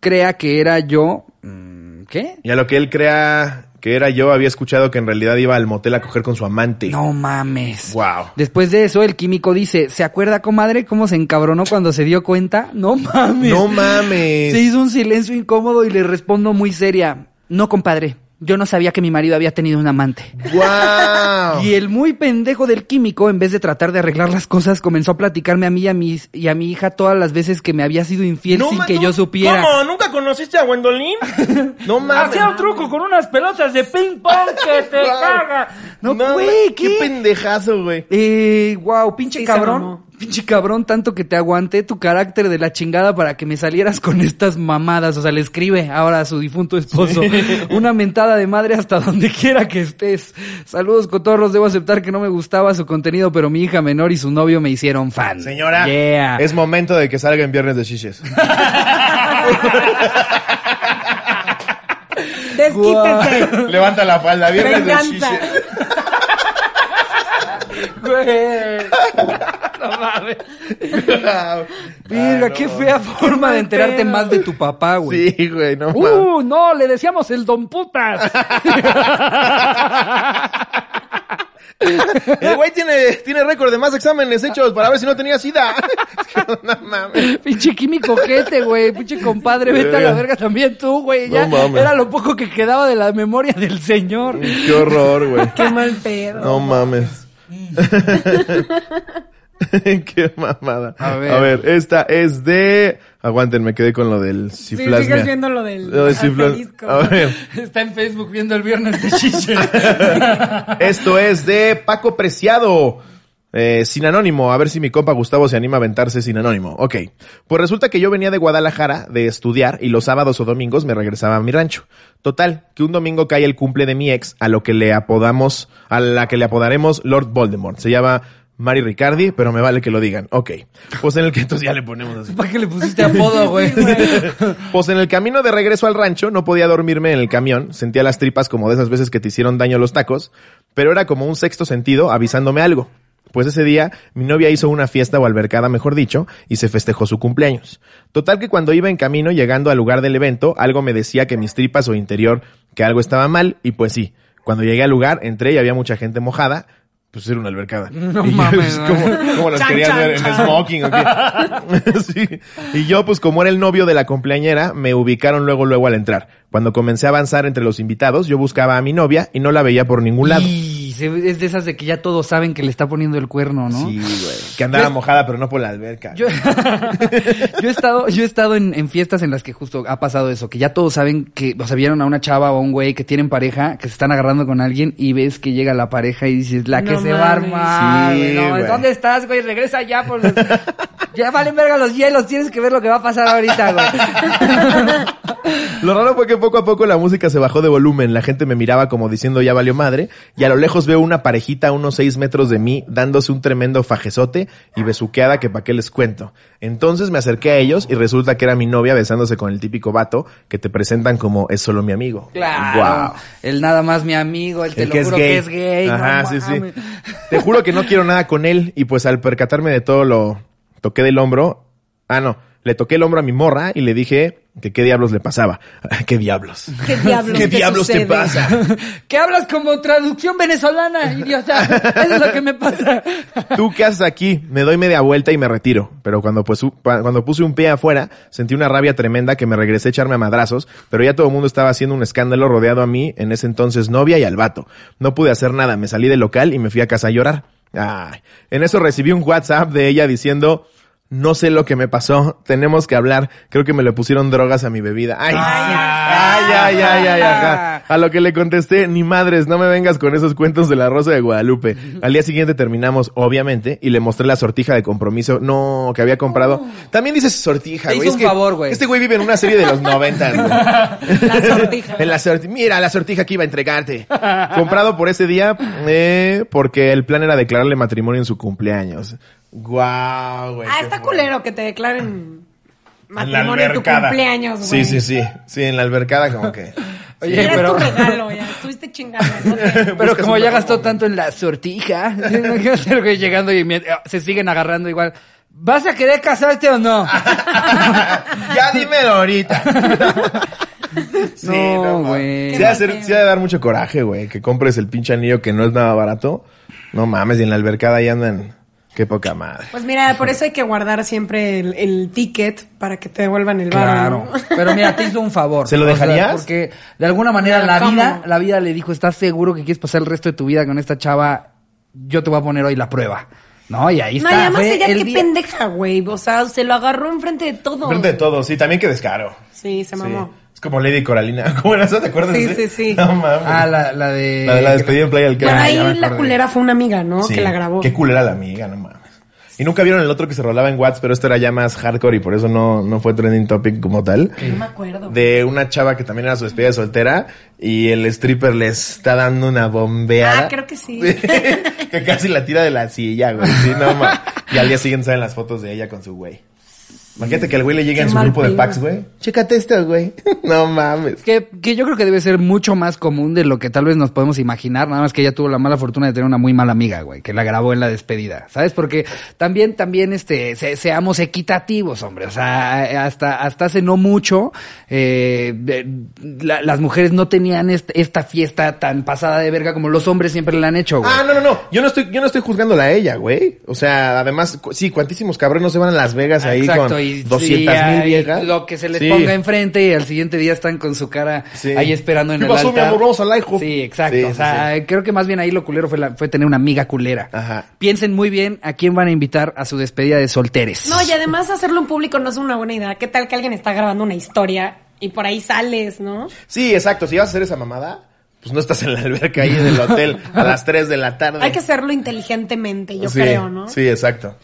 crea que era yo. mm, ¿Qué? Y a lo que él crea que era yo, había escuchado que en realidad iba al motel a coger con su amante. No mames. Wow. Después de eso, el químico dice, ¿se acuerda, comadre, cómo se encabronó cuando se dio cuenta? No mames. No mames. Se hizo un silencio incómodo y le respondo muy seria. No, compadre. Yo no sabía que mi marido había tenido un amante. Wow. Y el muy pendejo del químico, en vez de tratar de arreglar las cosas, comenzó a platicarme a mí y a mi, y a mi hija todas las veces que me había sido infiel sin ma- que no- yo supiera. ¿Cómo? ¿Nunca conociste a Gwendolyn? no mames. Hacía un truco con unas pelotas de ping pong que *laughs* te Wow. caga. No, No, güey, qué ¿qué? pendejazo, güey. Eh, wow, pinche Sí, cabrón. Pinche cabrón, tanto que te aguanté tu carácter de la chingada para que me salieras con estas mamadas. O sea, le escribe ahora a su difunto esposo. Una mentada de madre hasta *laughs* donde quiera que estés. Saludos, cotorros. Debo aceptar que no me gustaba su contenido, pero mi hija menor y su novio me hicieron fan. Señora, Yeah. es momento de que salga en Viernes de Shishes. *laughs* Desquítese. Levanta la falda, Viernes de. *laughs* Güey. No mames. Ah, Mira, no. qué fea forma de enterarte más de tu papá, güey. Sí, güey, no mames. ¡Uh! No, le decíamos el don putas. *laughs* El güey tiene, tiene récord de más exámenes hechos para ver si no tenía sida. *laughs* no mames. Pinche químico jete, güey. Pinche compadre, vete a la verga también tú, güey. Ya No mames. era lo poco que quedaba de la memoria del señor. Qué horror, güey. Qué mal pedo. No mames. *laughs* Qué mamada. A A ver. ver. esta es de. Aguanten, me quedé con lo del Sí, ciflasmia. sigues viendo lo del Lo del ciflas- asterisco. A ver. *laughs* Está en Facebook viendo el viernes de chiche. *laughs* Esto es de Paco Preciado. Eh, sin anónimo, a ver si mi compa Gustavo se anima a aventarse sin anónimo. Ok. Pues resulta que yo venía de Guadalajara de estudiar y los sábados o domingos me regresaba a mi rancho. Total, que un domingo cae el cumple de mi ex, a lo que le apodamos, a la que le apodaremos Lord Voldemort. Se llama Mari Ricardi, pero me vale que lo digan. Ok. Pues en el que entonces ya le ponemos así. ¿Para qué le pusiste apodo, *laughs* güey? Pues en el camino de regreso al rancho no podía dormirme en el camión, sentía las tripas como de esas veces que te hicieron daño los tacos, pero era como un sexto sentido avisándome algo. Pues ese día mi novia hizo una fiesta o albercada, mejor dicho, y se festejó su cumpleaños. Total que cuando iba en camino llegando al lugar del evento, algo me decía que mis tripas o interior, que algo estaba mal, y pues sí, cuando llegué al lugar entré y había mucha gente mojada, Pues era una albercada. No *laughs* y yo, pues, ¿no? ¿cómo, cómo las Chan, querías chan, ver en smoking o qué? *laughs* sí. Y yo, pues como era el novio de la cumpleañera, me ubicaron luego, luego al entrar. Cuando comencé a avanzar entre los invitados, yo buscaba a mi novia y no la veía por ningún lado. Y se- es de esas de que ya todos saben que le está poniendo el cuerno, ¿no? Sí, güey. Que andaba mojada, pero no por la alberca. Yo, *laughs* yo he estado, yo he estado en, en fiestas en las que justo ha pasado eso, que ya todos saben que, o sea, vieron a una chava o a un güey que tienen pareja, que se están agarrando con alguien y ves que llega la pareja y dices, la que No se va a armar, Sí, güey, no, güey. ¿dónde estás, güey? Regresa ya, por los- ya valen verga los hielos, tienes que ver lo que va a pasar ahorita, güey. *laughs* Lo raro fue que poco a poco la música se bajó de volumen, la gente me miraba como diciendo ya valió madre, y a lo lejos veo una parejita a unos seis metros de mí dándose un tremendo fajezote y besuqueada que pa' qué les cuento. Entonces me acerqué a ellos y resulta que era mi novia besándose con el típico vato que te presentan como es solo mi amigo. Claro. El nada más mi amigo, el te El lo que es juro que es gay. no Ajá, sí, sí. Te juro que no quiero nada con él y pues al percatarme de todo lo toqué del hombro. Ah, no. Le toqué el hombro a mi morra y le dije que qué diablos le pasaba. *laughs* ¿Qué diablos? ¿Qué diablos, *laughs* ¿Qué te diablos te pasa? *laughs* ¿Qué hablas como traducción venezolana, idiota? Eso es lo que me pasa. ¿Tú qué haces aquí? Me doy media vuelta y me retiro. Pero cuando, pues, cuando puse un pie afuera, sentí una rabia tremenda que me regresé a echarme a madrazos, pero ya todo el mundo estaba haciendo un escándalo rodeado a mí, en ese entonces novia y al vato. No pude hacer nada, me salí del local y me fui a casa a llorar. Ay. En eso recibí un WhatsApp de ella diciendo, no sé lo que me pasó, tenemos que hablar, creo que me le pusieron drogas a mi bebida. Ay, ay, ay, ay, ay, ajá. A lo que le contesté, ni madres, no me vengas con esos cuentos de la Rosa de Guadalupe. *laughs* Al día siguiente terminamos, obviamente, y le mostré la sortija de compromiso, no, que había comprado. También dices sortija, güey. Es un favor, güey. Este güey vive en una serie de los 90, *laughs* güey. La sortija. En la sorti- Mira, la sortija que iba a entregarte. Comprado por ese día, eh, porque el plan era declararle matrimonio en su cumpleaños. Guau, güey. Ah, está fuerte. culero que te declaren En la matrimonio en tu albercada. cumpleaños, Sí, güey. sí, sí. Sí, en la albercada como que... *laughs* Oye, Era pero, tu regalo, ya. Estuviste chingando. ¿no? *laughs* Pero como ya gastó tanto en la sortija, *laughs* imagínate güey llegando y mien- se siguen agarrando igual. ¿Vas a querer casarte o no? ya dímelo ahorita. sí, No, no, güey. Qué Sí, sí ha de dar mucho coraje, güey, que compres el pinche anillo que no es nada barato. No mames, y en la albercada ahí andan. Qué poca madre. Pues mira, por eso hay que guardar siempre el, el ticket para que te devuelvan el varo. Claro. ¿no? *laughs* Pero mira, te hizo un favor. ¿Se lo O sea, dejarías? porque de alguna manera Pero la ¿cómo? vida, la vida le dijo, ¿estás seguro que quieres pasar el resto de tu vida con esta chava? Yo te voy a poner hoy la prueba. ¿No? Y ahí No, está. y además ella el qué día- pendeja, güey. O sea, se lo agarró enfrente de todo. Frente de todo, sí, también que descaro. Sí, se mamó. Sí. Es como Lady Coralina. *laughs* ¿Cómo era eso? ¿Te acuerdas? Sí, sí, sí. No mames. Ah, la, la de... La de la despedida en Playa del Carmen. Ah, ahí la culera fue una amiga, ¿no? Sí. Que la grabó. Qué culera la amiga, no mames. Y nunca vieron el otro que se rolaba en Watts, pero esto era ya más hardcore y por eso no, no fue trending topic como tal. No me acuerdo. De una chava que también era su despedida de soltera y el stripper le está dando una bombeada. Ah, creo que sí. *laughs* que casi la tira de la silla, güey. Sí, no mames. *laughs* Y al día siguiente salen las fotos de ella con su güey. Imagínate que el güey le llegue en su grupo de packs, güey. Chécate esto, güey. *laughs* no mames. Que, que yo creo que debe ser mucho más común de lo que tal vez nos podemos imaginar, nada más que ella tuvo la mala fortuna de tener una muy mala amiga, güey, que la grabó en la despedida, ¿sabes? Porque también, también, este, se- seamos equitativos, hombre, o sea, hasta, hasta hace no mucho, eh, de- la- las mujeres no tenían est- esta fiesta tan pasada de verga como los hombres siempre la han hecho, güey. Ah, no, no, no. Yo no estoy, yo no estoy juzgándola a ella, güey. O sea, además, cu- sí, cuantísimos cabrones no se van a Las Vegas ahí Exacto, con y 200 sí, mil viejas. Lo que se les Sí. ponga enfrente y al siguiente día están con su cara Sí. ahí esperando en ¿Qué el pasó, mi altar. amor? Vamos al hijo. Sí, exacto. Sí, o sí, sea, creo que más bien ahí lo culero fue, la- fue tener una amiga culera. Ajá. Piensen muy bien a quién van a invitar a su despedida de solteres. No, y además hacerlo en público no es una buena idea. ¿Qué tal que alguien está grabando una historia y por ahí sales, no? Sí, exacto. Si vas a hacer esa mamada, pues no estás en la alberca ahí en el hotel a las 3 de la tarde. Hay que hacerlo inteligentemente, yo Sí, creo, ¿no? Sí, exacto.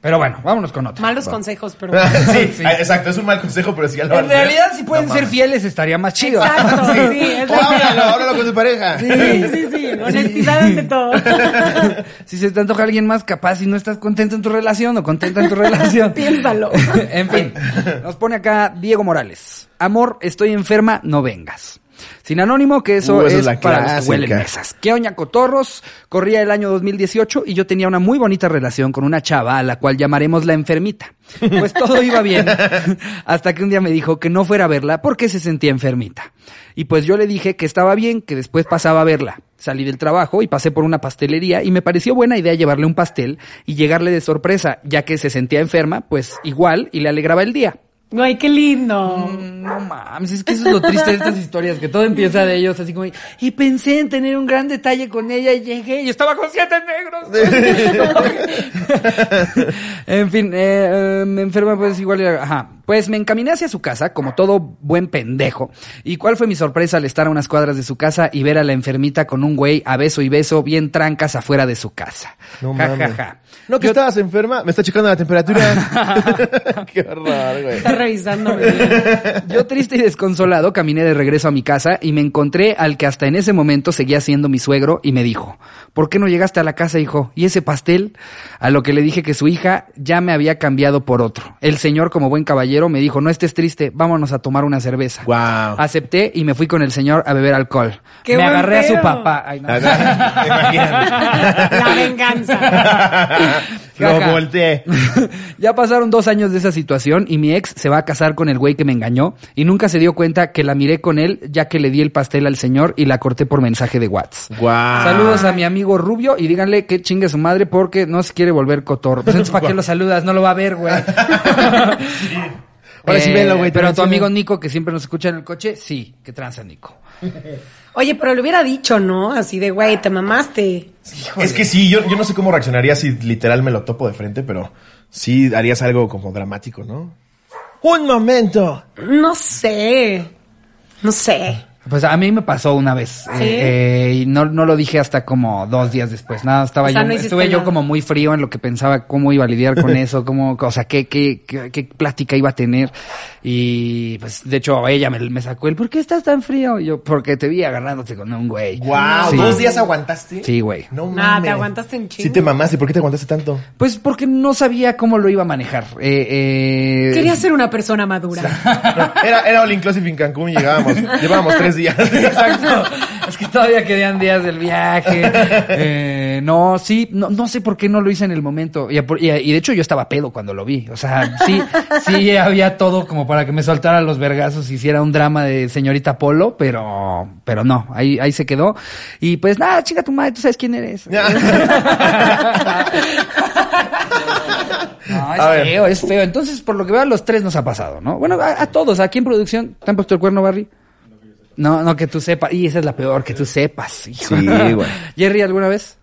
Pero bueno, vámonos con otro. Malos consejos, pero... *laughs* sí, sí. ah, exacto. Es un mal consejo, pero si ya lo En realidad, si pueden no ser mames. fieles, estaría más chido. Exacto, *laughs* sí, es O la háblalo, háblalo con su pareja. Sí, sí, sí, honestidad ante todo. *laughs* si se te antoja alguien más capaz y no estás contento en tu relación o contenta en tu relación. Piénsalo. en fin, nos pone acá Diego Morales. Amor, estoy enferma, no vengas. Sin anónimo, que eso Uh, es, es para que huelen mesas. ¿Qué oña cotorros? Corría el año 2018 y yo tenía una muy bonita relación con una chava a la cual llamaremos la enfermita. Pues todo iba bien. *laughs* Hasta que un día me dijo que no fuera a verla porque se sentía enfermita. Y pues yo le dije que estaba bien, que después pasaba a verla. Salí del trabajo y pasé por una pastelería y me pareció buena idea llevarle un pastel y llegarle de sorpresa, ya que se sentía enferma, pues igual y le alegraba el día. Ay, qué lindo. Mm, No mames, es que eso es lo triste de estas historias, que todo empieza de ellos así como, y pensé en tener un gran detalle con ella y llegué y estaba con siete negros. *laughs* en fin, eh, eh, me enferma pues igual, ajá. Pues me encaminé hacia su casa, como todo buen pendejo. ¿Y cuál fue mi sorpresa al estar a unas cuadras de su casa y ver a la enfermita con un güey a beso y beso bien trancas afuera de su casa? No Ja, mames. ja, ja. ¿No que Yo- estabas enferma? Me está checando la temperatura. *laughs* *laughs* Qué horror, güey. Revisando. *laughs* Yo triste y desconsolado caminé de regreso a mi casa y me encontré al que hasta en ese momento seguía siendo mi suegro y me dijo, ¿por qué no llegaste a la casa, hijo? ¿Y ese pastel? A lo que le dije que su hija ya me había cambiado por otro. El señor, como buen caballero, me dijo, no estés triste, vámonos a tomar una cerveza. Wow. Acepté y me fui con el señor a beber alcohol. ¡Qué me agarré a su papá. Ay, no. *laughs* La venganza. Lo volteé. *laughs* ya pasaron dos años de esa situación y mi ex se va a casar con el güey que me engañó y nunca se dio cuenta que la miré con él ya que le di el pastel al señor y la corté por mensaje de WhatsApp. Guau. Saludos a mi amigo Rubio y díganle que chingue su madre porque no se quiere volver cotorro. Pues entonces, ¿para qué lo saludas? No lo va a ver, güey. *laughs* Ahora sí Eh, velo, güey, te Pero a tu amigo Nico, que siempre nos escucha en el coche, sí, que tranza Nico. *laughs* Oye, pero le hubiera dicho, ¿no? Así de, güey, te mamaste. Es que sí, yo, yo no sé cómo reaccionaría si literal me lo topo de frente, pero sí harías algo como dramático, ¿no? ¡Un momento! No sé. No sé. Pues a mí me pasó una vez. ¿Sí? eh, eh, y no, no lo dije hasta como dos días después. Nada, estaba O sea, yo, no estuve yo como muy frío en lo que pensaba cómo iba a lidiar con *laughs* eso, cómo, o sea, qué, qué, qué, qué plática iba a tener. Y pues, de hecho, ella me, me sacó el, ¿por qué estás tan frío? Y yo, porque te vi agarrándote con un güey. ¡Wow! Sí. ¿Dos días aguantaste? Sí, güey. No mames. Nada, te aguantaste en chingo. Sí te mamaste. ¿Por qué te aguantaste tanto? Pues porque no sabía cómo lo iba a manejar. Eh, eh, Quería ser una persona madura. *laughs* Era, era All Inclusive en Cancún y llegábamos. *laughs* llevábamos tres días. *laughs* Exacto. Es que todavía quedan días del viaje. Eh, no, sí, no, no sé por qué no lo hice en el momento. Y, a- y, y de hecho yo estaba pedo cuando lo vi. O sea, sí, sí había todo como para que me soltara los vergazos y hiciera un drama de señorita Polo, pero, pero no, ahí, ahí se quedó. Y pues nada, chica tu madre, tú sabes quién eres. *laughs* No, es A ver. feo, es feo. Entonces, por lo que veo, a los tres nos ha pasado, ¿no? Bueno, a, a todos, aquí en producción, ¿te han puesto el cuerno, Barry? No, no, que tú sepas. Y esa es la peor, que tú sepas. hijo. Sí, *laughs* güey. ¿Jerry alguna vez?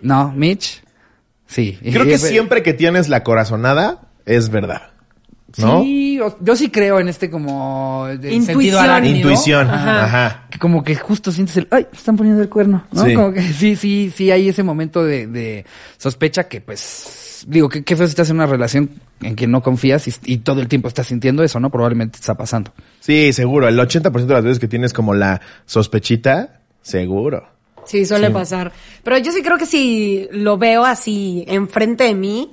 No. ¿Mitch? Sí. *laughs* Creo que siempre que tienes la corazonada es verdad. ¿No? Sí, yo sí creo en este como de Intuición. sentido arácnido. Intuición. Ajá. Ajá. Que como que justo sientes el, ay, están poniendo el cuerno, ¿no? Sí. Como que sí, sí, sí hay ese momento de, de sospecha que pues, digo, que qué feo si estás en una relación en que no confías y, y todo el tiempo estás sintiendo eso, ¿no? Probablemente está pasando. Sí, seguro. El 80% de las veces que tienes como la sospechita, seguro. Sí, suele pasar. Pero yo sí creo que si lo veo así enfrente de mí,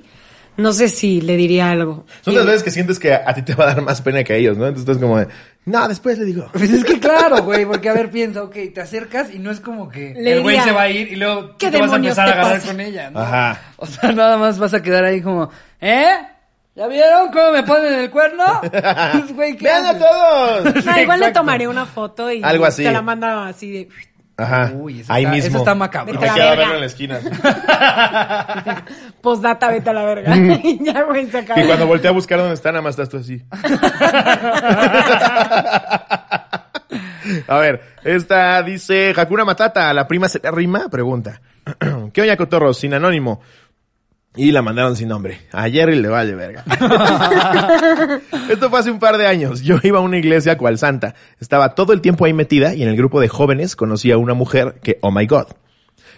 no sé si le diría algo. Son las veces que sientes que a ti te va a dar más pena que a ellos, ¿no? Entonces estás como de, no, después le digo. *laughs* Pues es que claro, güey, porque a ver, piensa, ok, te acercas y no es como que Le el güey se va a ir y luego tú ¿qué te vas a empezar a agarrar pasa? con ella, ¿no? Ajá. O sea, nada más vas a quedar ahí como, ¿eh? ¿Ya vieron cómo me ponen el cuerno? *laughs* Pues, güey, ¿qué ¡Vean a todos! Ah, igual le tomaré una foto y Algo así. te la manda así de... Ajá. Uy, eso Ahí está- mismo. eso está macabro. Y Vete te a la queda verlo en la esquina. *laughs* Postdata, vete a la verga. Y *laughs* ya, güey, se acabó. Y cuando volteé a buscar dónde está, nada más estás tú así. *laughs* A ver, esta dice Hakuna Matata, la prima se le rima, pregunta. *clears throat* ¿Qué oña cotorros? Sin anónimo. Y la mandaron sin nombre. A Jerry le vale verga. *laughs* Esto fue hace un par de años. Yo iba a una iglesia cual santa. Estaba todo el tiempo ahí metida y en el grupo de jóvenes conocí a una mujer que, oh my god.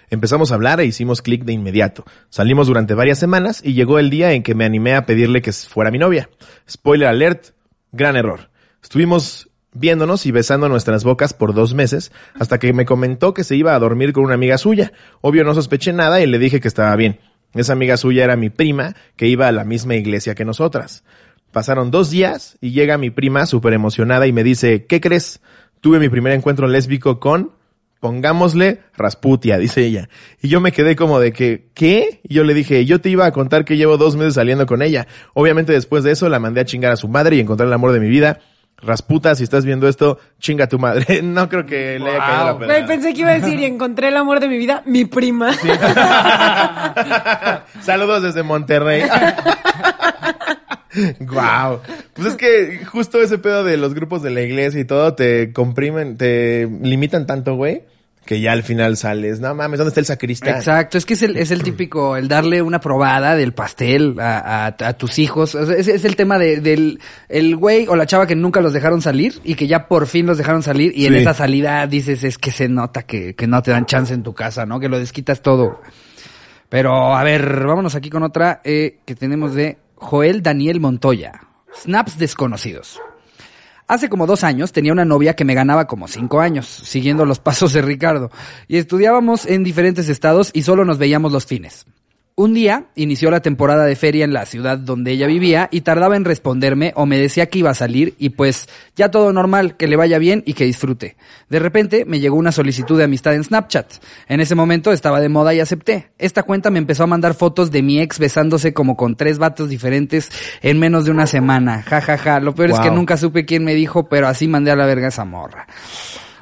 Empezamos a hablar e hicimos clic de inmediato. Salimos durante varias semanas y llegó el día en que me animé a pedirle que fuera mi novia. Spoiler alert, gran error. Estuvimos viéndonos y besando nuestras bocas por dos meses hasta que me comentó que se iba a dormir con una amiga suya. Obvio no sospeché nada y le dije que estaba bien. Esa amiga suya era mi prima que iba a la misma iglesia que nosotras. Pasaron dos días y llega mi prima súper emocionada y me dice, ¿qué crees? tuve mi primer encuentro lésbico con, pongámosle, Rasputia, *laughs* dice ella. Y yo me quedé como de que, ¿qué? Y yo le dije, yo te iba a contar que llevo dos meses saliendo con ella. Obviamente después de eso la mandé a chingar a su madre y encontrar el amor de mi vida. Rasputa, si estás viendo esto, chinga tu madre. *laughs* No creo que le haya caído la Güey, pena. pensé que iba a decir, y encontré el amor de mi vida, mi prima. *laughs* Saludos desde Monterrey. *laughs* Guau. Pues es que justo ese pedo de los grupos de la iglesia y todo te comprimen, te limitan tanto, güey, que ya al final sales. No mames, ¿dónde está el sacristán? Exacto, es que es el, es el típico, el darle una probada del pastel a, a- a tus hijos. O sea, es, es el tema de, del el güey o la chava que nunca los dejaron salir y que ya por fin los dejaron salir y en esa salida dices es que se nota que, que no te dan chance en tu casa, ¿no? Que lo desquitas todo. Pero a ver, vámonos aquí con otra eh, que tenemos de Joel Daniel Montoya. Snaps desconocidos. Hace como dos años tenía una novia que me ganaba como cinco años, siguiendo los pasos de Ricardo, y estudiábamos en diferentes estados y solo nos veíamos los fines. Un día inició la temporada de feria en la ciudad donde ella vivía y tardaba en responderme o me decía que iba a salir y pues ya todo normal, que le vaya bien y que disfrute. De repente me llegó una solicitud de amistad en Snapchat. En ese momento estaba de moda y acepté. Esta cuenta me empezó a mandar fotos de mi ex besándose como con tres vatos diferentes en menos de una semana. Ja, ja, ja. Lo peor es que nunca supe quién me dijo, pero así mandé a la verga esa morra.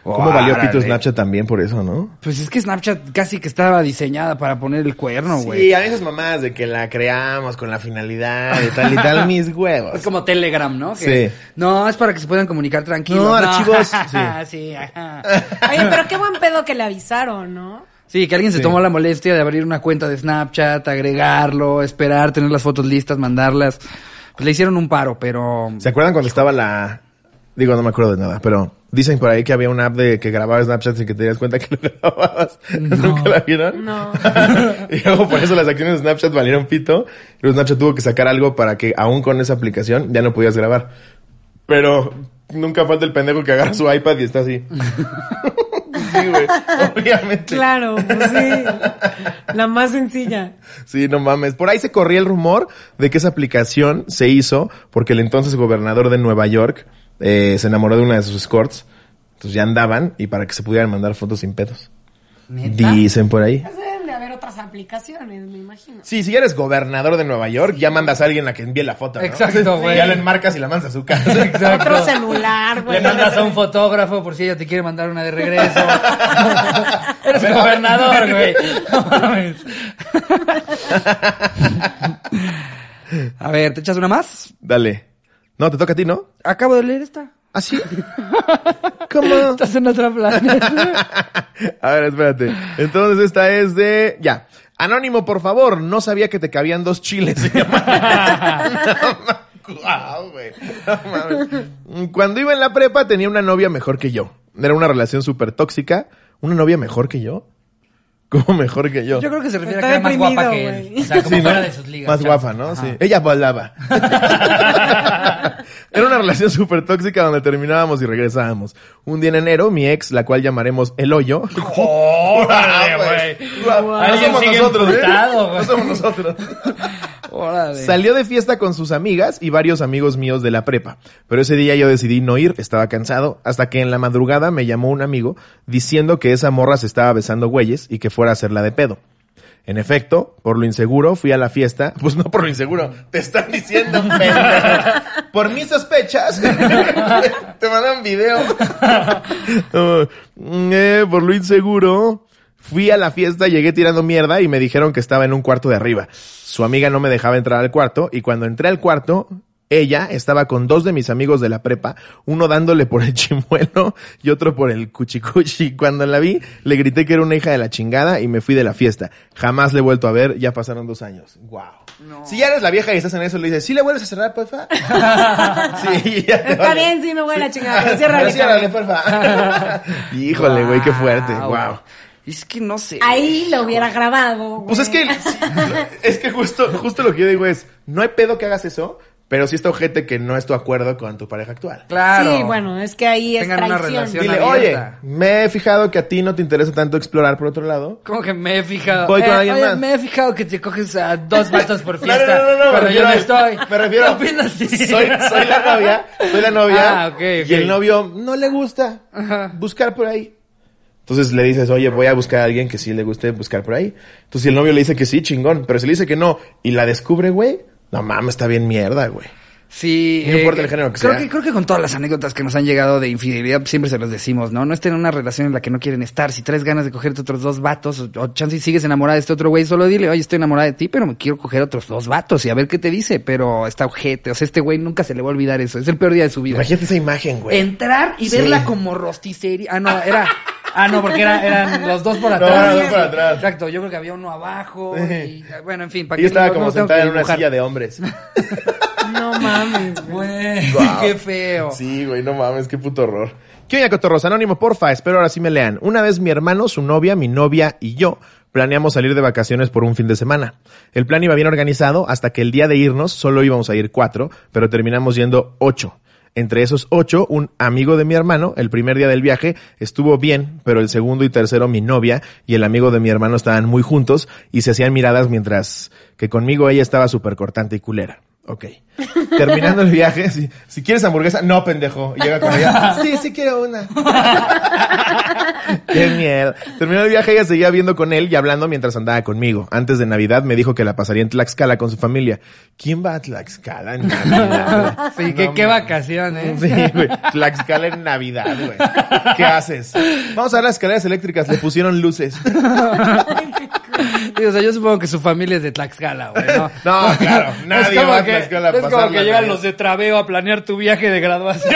¿Cómo valió pito. Snapchat también por eso, no? Pues es que Snapchat casi que estaba diseñada para poner el cuerno, güey. Sí, a esas mamás de que la creamos con la finalidad y tal y tal, *laughs* mis huevos. Es como Telegram, ¿no? Que- Sí. No, es para que se puedan comunicar tranquilos. No, archivos, *laughs* sí. sí, ajá. *laughs* Oye, pero qué buen pedo que le avisaron, ¿no? Sí, que alguien se Sí. tomó la molestia de abrir una cuenta de Snapchat, agregarlo, esperar, tener las fotos listas, mandarlas. Pues le hicieron un paro, pero... ¿Se acuerdan cuando estaba la... Digo, no me acuerdo de nada, pero dicen por ahí que había una app de que grababa Snapchat sin que te dieras cuenta que *laughs* lo grababas. ¿Nunca la vieron? No. *laughs* y luego por eso las acciones de Snapchat valieron pito. Y Snapchat tuvo que sacar algo para que aún con esa aplicación ya no podías grabar. Pero nunca falta el pendejo que agarra su iPad y está así. *laughs* sí, güey. Obviamente. Claro, pues sí. La más sencilla. Sí, no mames. Por ahí se corría el rumor de que esa aplicación se hizo porque el entonces gobernador de Nueva York eh, se enamoró de una de sus escorts. Entonces ya andaban y para que se pudieran mandar fotos sin pedos. ¿Neta? Dicen por ahí. Deben de haber otras aplicaciones, me imagino. Sí, si ya eres gobernador de Nueva York, ya mandas a alguien a que envíe la foto, ¿no? Exacto, *laughs* güey. Ya lo enmarcas y la mandas a su casa. *laughs* Otro celular, güey. Le mandas a un fotógrafo por si ella te quiere mandar una de regreso. *laughs* Eres gobernador, güey. No mames. A ver, ¿te echas una más? Dale. No, te toca a ti, ¿no? Acabo de leer esta. ¿Ah, sí? *laughs* ¿Cómo? Estás en otro planeta. *laughs* A ver, espérate. Entonces esta es de... Ya. Anónimo, por favor. No sabía que te cabían dos chiles. *laughs* No, güey. No. Cuando iba en la prepa tenía una novia mejor que yo. Era una relación súper tóxica. ¿Una novia mejor que yo? ¿Cómo mejor que yo? Yo creo que se refiere Está a que era más guapa que él. güey. O sea, como Sí, ¿no? fuera de sus ligas. Más guapa, ¿no? Ajá. Sí. Ella volaba. *laughs* Era una relación súper tóxica donde terminábamos y regresábamos. Un día en enero, mi ex, la cual llamaremos El Hoyo. *laughs* ¡Órale, Guau, *laughs* güey! Guau, no Alguien somos sigue nosotros, ¿eh? emputado, güey. No somos nosotros. Órale. Salió de fiesta con sus amigas y varios amigos míos de la prepa. Pero ese día yo decidí no ir, estaba cansado, hasta que en la madrugada me llamó un amigo diciendo que esa morra se estaba besando güeyes y que fuera a hacerla de pedo. En efecto, por lo inseguro, fui a la fiesta. *laughs* Pues no por lo inseguro, te están diciendo, *laughs* pendejo. Por mis sospechas, *laughs* te mandan video. Eh, por lo inseguro, fui a la fiesta, llegué tirando mierda y me dijeron que estaba en un cuarto de arriba. Su amiga no me dejaba entrar al cuarto y cuando entré al cuarto, ella estaba con dos de mis amigos de la prepa, uno dándole por el *laughs* chimuelo y otro por el cuchicuchi. Cuando la vi, le grité que era una hija de la chingada y me fui de la fiesta. Jamás le he vuelto a ver, ya pasaron dos años. Wow. Si ya eres la vieja y estás en eso, le dices, ¿sí le vuelves a cerrar, porfa? *laughs* sí, ya Está vale. bien, sí, me voy a la chingada, pero *laughs* Pero ciérrale, ciérrale, cabrón. porfa. Híjole, güey, qué fuerte. Wow. Es que no sé. Ahí lo hubiera grabado. güey. Pues es que, *laughs* es que justo, justo lo que yo digo es, no hay pedo que hagas eso, Pero sí está ojete que no es tu acuerdo con tu pareja actual. Claro. Sí, bueno, es que ahí es Tengan una traición. relación. Dile, abierta. oye, me he fijado que a ti no te interesa tanto explorar por otro lado. Como que me he fijado. Voy con Eh, alguien oye, más. Me he fijado que te coges a dos vatos por *laughs* No, no, fiesta. no, no, no, Cuando me yo refiero no estoy. Me refiero. *laughs* ¿Qué opinas? Sí. Soy, soy la novia, soy la novia. Ah, ok, ok. Y el novio no le gusta Ajá. buscar por ahí. Entonces le dices, oye, voy a buscar a alguien que sí le guste buscar por ahí. Entonces si el novio le dice que sí, chingón. Pero si le dice que no y la descubre, güey, no mames, está bien mierda, güey. Sí. No importa el género que creo sea. Que, creo que con todas las anécdotas que nos han llegado de infidelidad siempre se los decimos, ¿no? No estén en una relación en la que no quieren estar. Si traes ganas de cogerte otros dos vatos o, o chance y sigues enamorada de este otro güey, solo dile, oye, estoy enamorada de ti, pero me quiero coger otros dos vatos y a ver qué te dice. Pero está ojete. O sea, este güey nunca se le va a olvidar eso. Es el peor día de su vida. Imagínate esa imagen, güey. Entrar y Sí. verla *laughs* como rosticería. Ah, no, era... *laughs* Ah, no, porque era- eran los dos por No, atrás. eran dos por atrás. Exacto, yo creo que había uno abajo. Y, bueno, en fin, para Ella estaba no- como no sentada en una silla de hombres. *laughs* No mames. Güey, Guau. *laughs* qué feo. Sí, güey, no mames, qué puto horror. ¿Qué oña, cotorros? Anónimo, porfa, espero ahora sí me lean. Una vez mi hermano, su novia, mi novia y yo planeamos salir de vacaciones por un fin de semana. El plan iba bien organizado hasta que el día de irnos solo íbamos a ir cuatro, pero terminamos yendo ocho. Entre esos ocho, un amigo de mi hermano, el primer día del viaje, estuvo bien, pero el segundo y tercero mi novia y el amigo de mi hermano estaban muy juntos y se hacían miradas mientras que conmigo ella estaba súper cortante y culera. Ok. Terminando el viaje, si, si quieres hamburguesa, no, pendejo. Y llega con ella, *laughs* sí, sí quiero una. *laughs* Qué miedo. Terminó el viaje, ella seguía viendo con él y hablando mientras andaba conmigo. Antes de Navidad me dijo que la pasaría en Tlaxcala con su familia. ¿Quién va a Tlaxcala en Navidad? *laughs* Sí, que qué vacaciones. Sí, güey. Tlaxcala en Navidad, güey. ¿Qué haces? Vamos a ver las escaleras eléctricas, le pusieron luces. Sí, o sea, yo supongo que su familia es de Tlaxcala, güey, ¿no? *laughs* No, claro, *laughs* nadie va a que- Tlaxcala a Es como que llegan los de Traveo a planear tu viaje de graduación.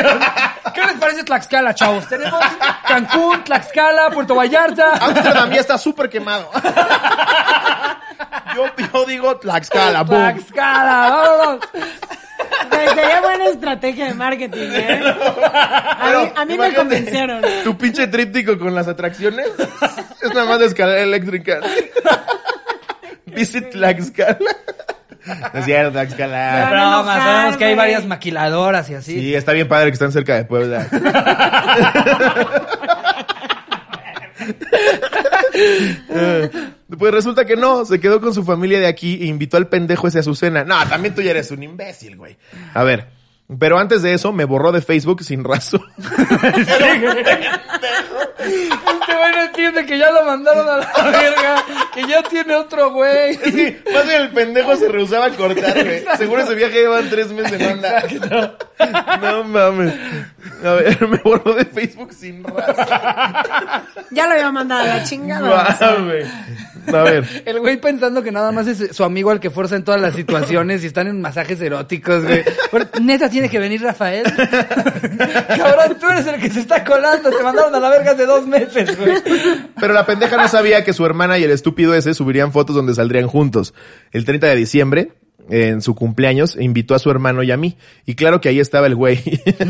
¿Qué les parece Tlaxcala, chavos? Tenemos Cancún, Tlaxcala, Puerto Vallarta. Amsterdam ya está súper quemado. Yo, yo digo Tlaxcala, boom. Tlaxcala, vámonos. Sería buena estrategia de marketing, ¿eh? A mí, a mí me convencieron. Tu pinche tríptico con las atracciones es nada más de escalera eléctrica. Visit Tlaxcala. No es cierto, Tlaxcala. a Broma, sabemos que hay varias maquiladoras y así. Sí, está bien padre que están cerca de Puebla. *laughs* *laughs* Pues resulta que no, se quedó con su familia de aquí e invitó al pendejo ese a su cena. No, también tú ya eres un imbécil, güey. A ver, pero antes de eso me borró de Facebook sin razón. *laughs* Este güey no entiende que ya lo mandaron a la verga, que ya tiene otro güey. Sí, más bien el pendejo se rehusaba a cortar, güey. Seguro ese viaje llevan tres meses en onda. No mames. A ver, *laughs* me borró de Facebook sin razón. Ya lo había mandado a la chingada. Güey. A ver. El güey pensando que nada más es su amigo al que fuerza en todas las situaciones y están en masajes eróticos, güey. Neta tiene que venir Rafael. *laughs* Cabrón, tú eres el que se está colando. Te mandaron a la verga hace dos meses, güey. Pero la pendeja no sabía que su hermana y el estúpido ese subirían fotos donde saldrían juntos. El 30 de diciembre, en su cumpleaños, invitó a su hermano y a mí. Y claro que ahí estaba el güey.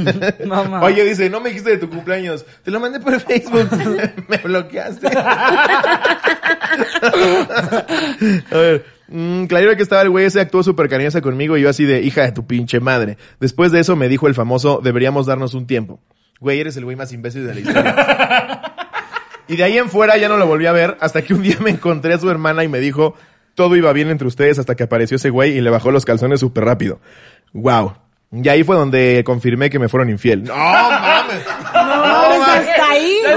*laughs* Mamá. Oye, dice, no me dijiste de tu cumpleaños. Te lo mandé por *laughs* Facebook. *laughs* me bloqueaste. a ver. mm, claro que estaba el güey ese actuó súper cariñosa conmigo y yo así de hija de tu pinche madre. Después de eso me dijo el famoso, deberíamos darnos un tiempo. Güey, eres el güey más imbécil de la historia. Y de ahí en fuera ya no lo volví a ver hasta que un día me encontré a su hermana y me dijo, todo iba bien entre ustedes hasta que apareció ese güey y le bajó los calzones súper rápido. Wow. Y ahí fue donde confirmé que me fueron infiel. No mames. No, mames, hasta ahí. Güey.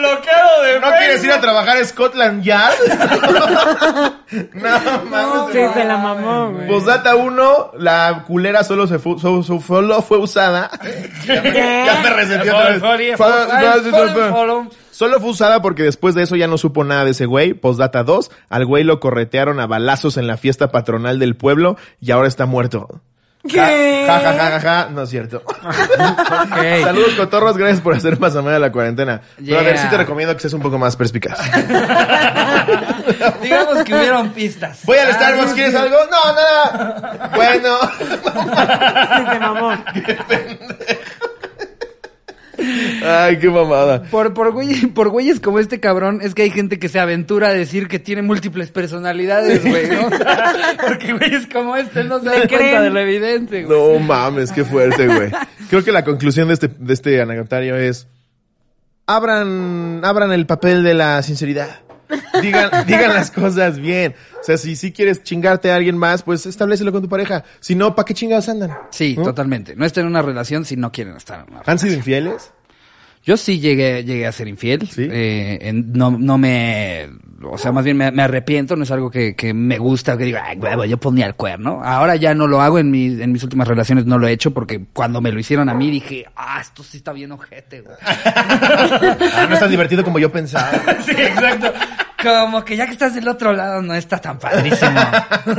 bloqueado de ¿No quieres ir a trabajar a Scotland Yard? *laughs* no mames. Sí, se la mamó, güey. Posdata 1, la culera solo se fu- so- so- solo fue usada. *laughs* ya, me, ya me resentí otra vez. Solo fue usada porque después de eso ya no supo nada de ese güey. Postdata 2, al güey lo corretearon a balazos en la fiesta patronal del pueblo y ahora está muerto. ¿Qué? Ja, ja, ja, ja, ja, no es cierto. *laughs* Saludos, cotorros, gracias por hacer más amena la cuarentena. Pero a ver, Yeah. sí te recomiendo que seas un poco más perspicaz. *laughs* Digamos que hubieron pistas. Voy al Ah, Starbucks, ¿quieres algo? No, nada. *laughs* Bueno. Se mamó. Ay, qué mamada. Por, por, güey, por güeyes como este cabrón, es que hay gente que se aventura a decir que tiene múltiples personalidades, güey, ¿no? Porque güeyes como este no se dan cuenta de lo evidente, güey. No mames, qué fuerte, güey. Creo que la conclusión de este, de este anecdotario es, abran, abran el papel de la sinceridad. Digan, digan las cosas bien. O sea, si si quieres chingarte a alguien más, pues establecelo con tu pareja. Si no, ¿para qué chingados andan? Sí, ¿No? totalmente. No estén en una relación si no quieren estar en una relación. ¿Han sido infieles? Yo sí llegué, llegué a ser infiel. ¿Sí? Eh, en- no, no me, o sea, más bien me, me arrepiento, no es algo que, que me gusta, que digo, ay, huevo, yo ponía el cuerno. Ahora ya no lo hago, en, mi, en mis últimas relaciones no lo he hecho, porque cuando me lo hicieron a mí dije, ah, esto sí está bien ojete, güey. *laughs* Ah, no es tan divertido como yo pensaba. *laughs* sí, exacto. Como que ya que estás del otro lado no está tan padrísimo. *laughs*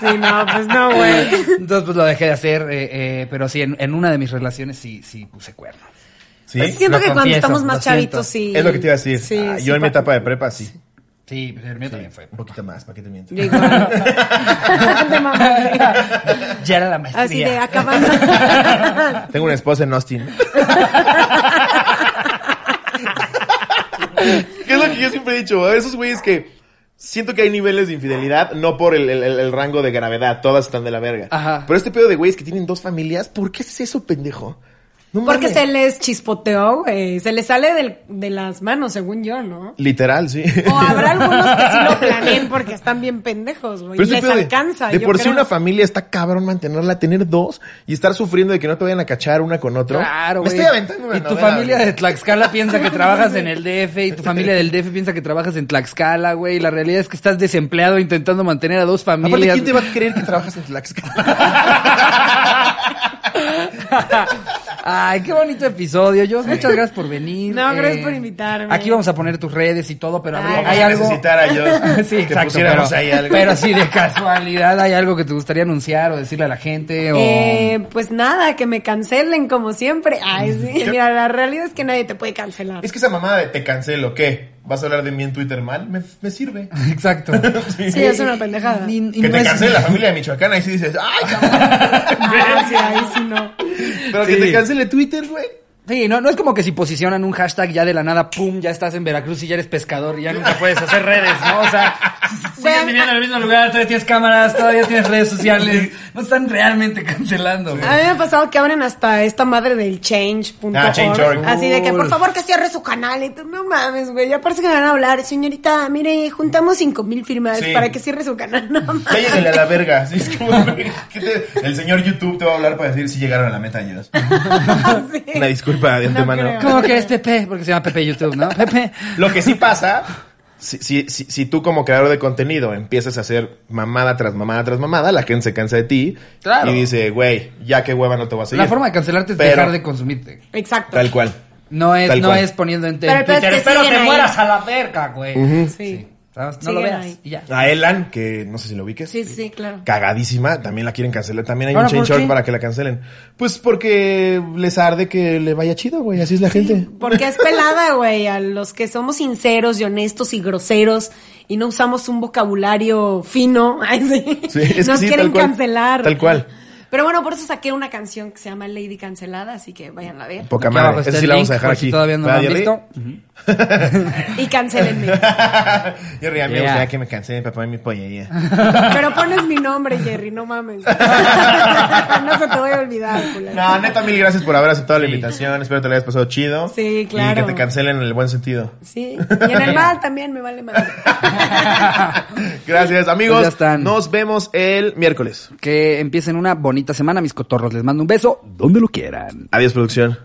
Sí, no, pues no, güey. Entonces pues lo dejé de hacer, eh, eh, pero sí, en, en una de mis relaciones sí, sí puse cuerno. ¿Sí? Pues siento Lo que cuando estamos más chavitos, sí. Es lo que te iba a decir. Sí, Ah, sí, yo en mi pa- etapa de prepa, sí. Sí, pues el mío también fue. Un poquito más, ¿para qué te miento? *laughs* *laughs* Ya era la maestría. Así de acabando. *laughs* Tengo una esposa en Austin. ¿Qué es lo que yo siempre he dicho? A esos güeyes que siento que hay niveles de infidelidad, no por el, el- rango de gravedad, todas están de la verga. Ajá. Pero este pedo de güeyes que tienen dos familias, ¿por qué es eso, pendejo? No Porque mames. se les chispoteó, güey. Se les sale del- de las manos, según yo, ¿no? Literal, sí. O habrá algunos que sí lo *laughs* planeen porque están bien pendejos, güey. Pero Y les de- alcanza. De, yo por sí una familia está cabrón mantenerla, tener dos y estar sufriendo de que no te vayan a cachar una con otro. Claro, Me güey. estoy aventando una Y tu novela, familia güey. de Tlaxcala piensa que *laughs* trabajas en el DF y tu familia del DF piensa que trabajas en Tlaxcala, güey. Y la realidad es que estás desempleado intentando mantener a dos Aparte, familias. ¿quién te va a creer que trabajas en Tlaxcala? *laughs* Ay, qué bonito episodio. Yo, muchas gracias por venir. No, gracias por invitarme. Aquí vamos a poner tus redes y todo, pero habría- Ay, hay Vamos a algo. necesitar a Dios *laughs* sí, que exacto. Pero, ahí algo. pero sí, de casualidad, ¿hay algo que te gustaría anunciar o decirle a la gente? O... Eh, pues nada, que me cancelen como siempre. Ay, sí. Mira, la realidad es que nadie te puede cancelar. Es que esa mamada de te cancelo, ¿qué? ¿Vas a hablar de mí en Twitter mal? Me, me sirve. *laughs* Exacto. *laughs* Sí, es una pendejada. Y- y Que no te es- cancele la familia de Michoacán, ahí sí dices, ¡ay, cabrón! *laughs* Ah, sí, ahí sí no. Pero que Sí. te cancele Twitter, güey. Sí, no, no es como que si posicionan un hashtag ya de la nada, pum, ya estás en Veracruz y ya eres pescador y ya nunca puedes hacer redes, ¿no? O sea, sigues viviendo en el mismo lugar, todavía tienes cámaras, todavía tienes redes sociales, no están realmente cancelando. güey. A mí me ha pasado que abren hasta esta madre del change.org. Ah, Change.org. Así de que, por favor, que cierre su canal. Y tú, no mames, güey. Ya parece que me van a hablar. Señorita, mire, juntamos cinco mil firmas Sí. para que cierre su canal. *laughs* No mames. Lléguenle a la verga. Sí, es como, güey, *laughs* ¿qué te- el señor YouTube te va a hablar para decir si llegaron a la meta ellos. *laughs* Sí. Una disculpa de No antemano. creo. ¿Cómo que es Pepe? Porque se llama Pepe YouTube, ¿no? Pepe. Lo que sí pasa, si, si, si, si tú como creador de contenido empiezas a hacer mamada tras mamada tras mamada, la gente se cansa de ti Claro. y dice, güey, ya qué hueva no te vas a seguir. La forma de cancelarte es Pero- dejar de consumirte. Exacto. Tal cual. No es, Tal no cual. es poniendo en, en Pero peor es Twitter, que espero te ahí". mueras a la verga, güey. Sí. No lo veas ahí. y ya. A Elan, que no sé si lo ubiques. Sí, sí, claro. Cagadísima, también la quieren cancelar. También hay Ahora, un ¿por change para que la cancelen. Pues porque les arde que le vaya chido, güey. Así es la gente. Porque es pelada, güey, a los que somos sinceros y honestos y groseros y no usamos un vocabulario fino. *laughs* Ay, sí. Sí, es que Nos sí, quieren tal cual. cancelar. Tal cual. Pero bueno, por eso saqué una canción que se llama Lady Cancelada, así que vayan a ver. Poca madre. Esa sí el la vamos a dejar aquí. todavía no lo ¿Verdad, han visto. *laughs* Y cancelenme. *laughs* Jerry, a mí me gustaría que me cancelen para poner mi pollería. *laughs* Pero pones mi nombre, Jerry, no mames. no se te voy a olvidar, culero. No, neta, mil gracias por haber aceptado la invitación. Espero te la hayas pasado chido. Sí, claro. Y que te cancelen en el buen sentido. Sí. Y en el mal también me vale madre. Gracias, amigos. Pues ya están. Nos vemos el miércoles. Que empiecen una bonita semana, mis cotorros. Les mando un beso donde lo quieran. Adiós, producción.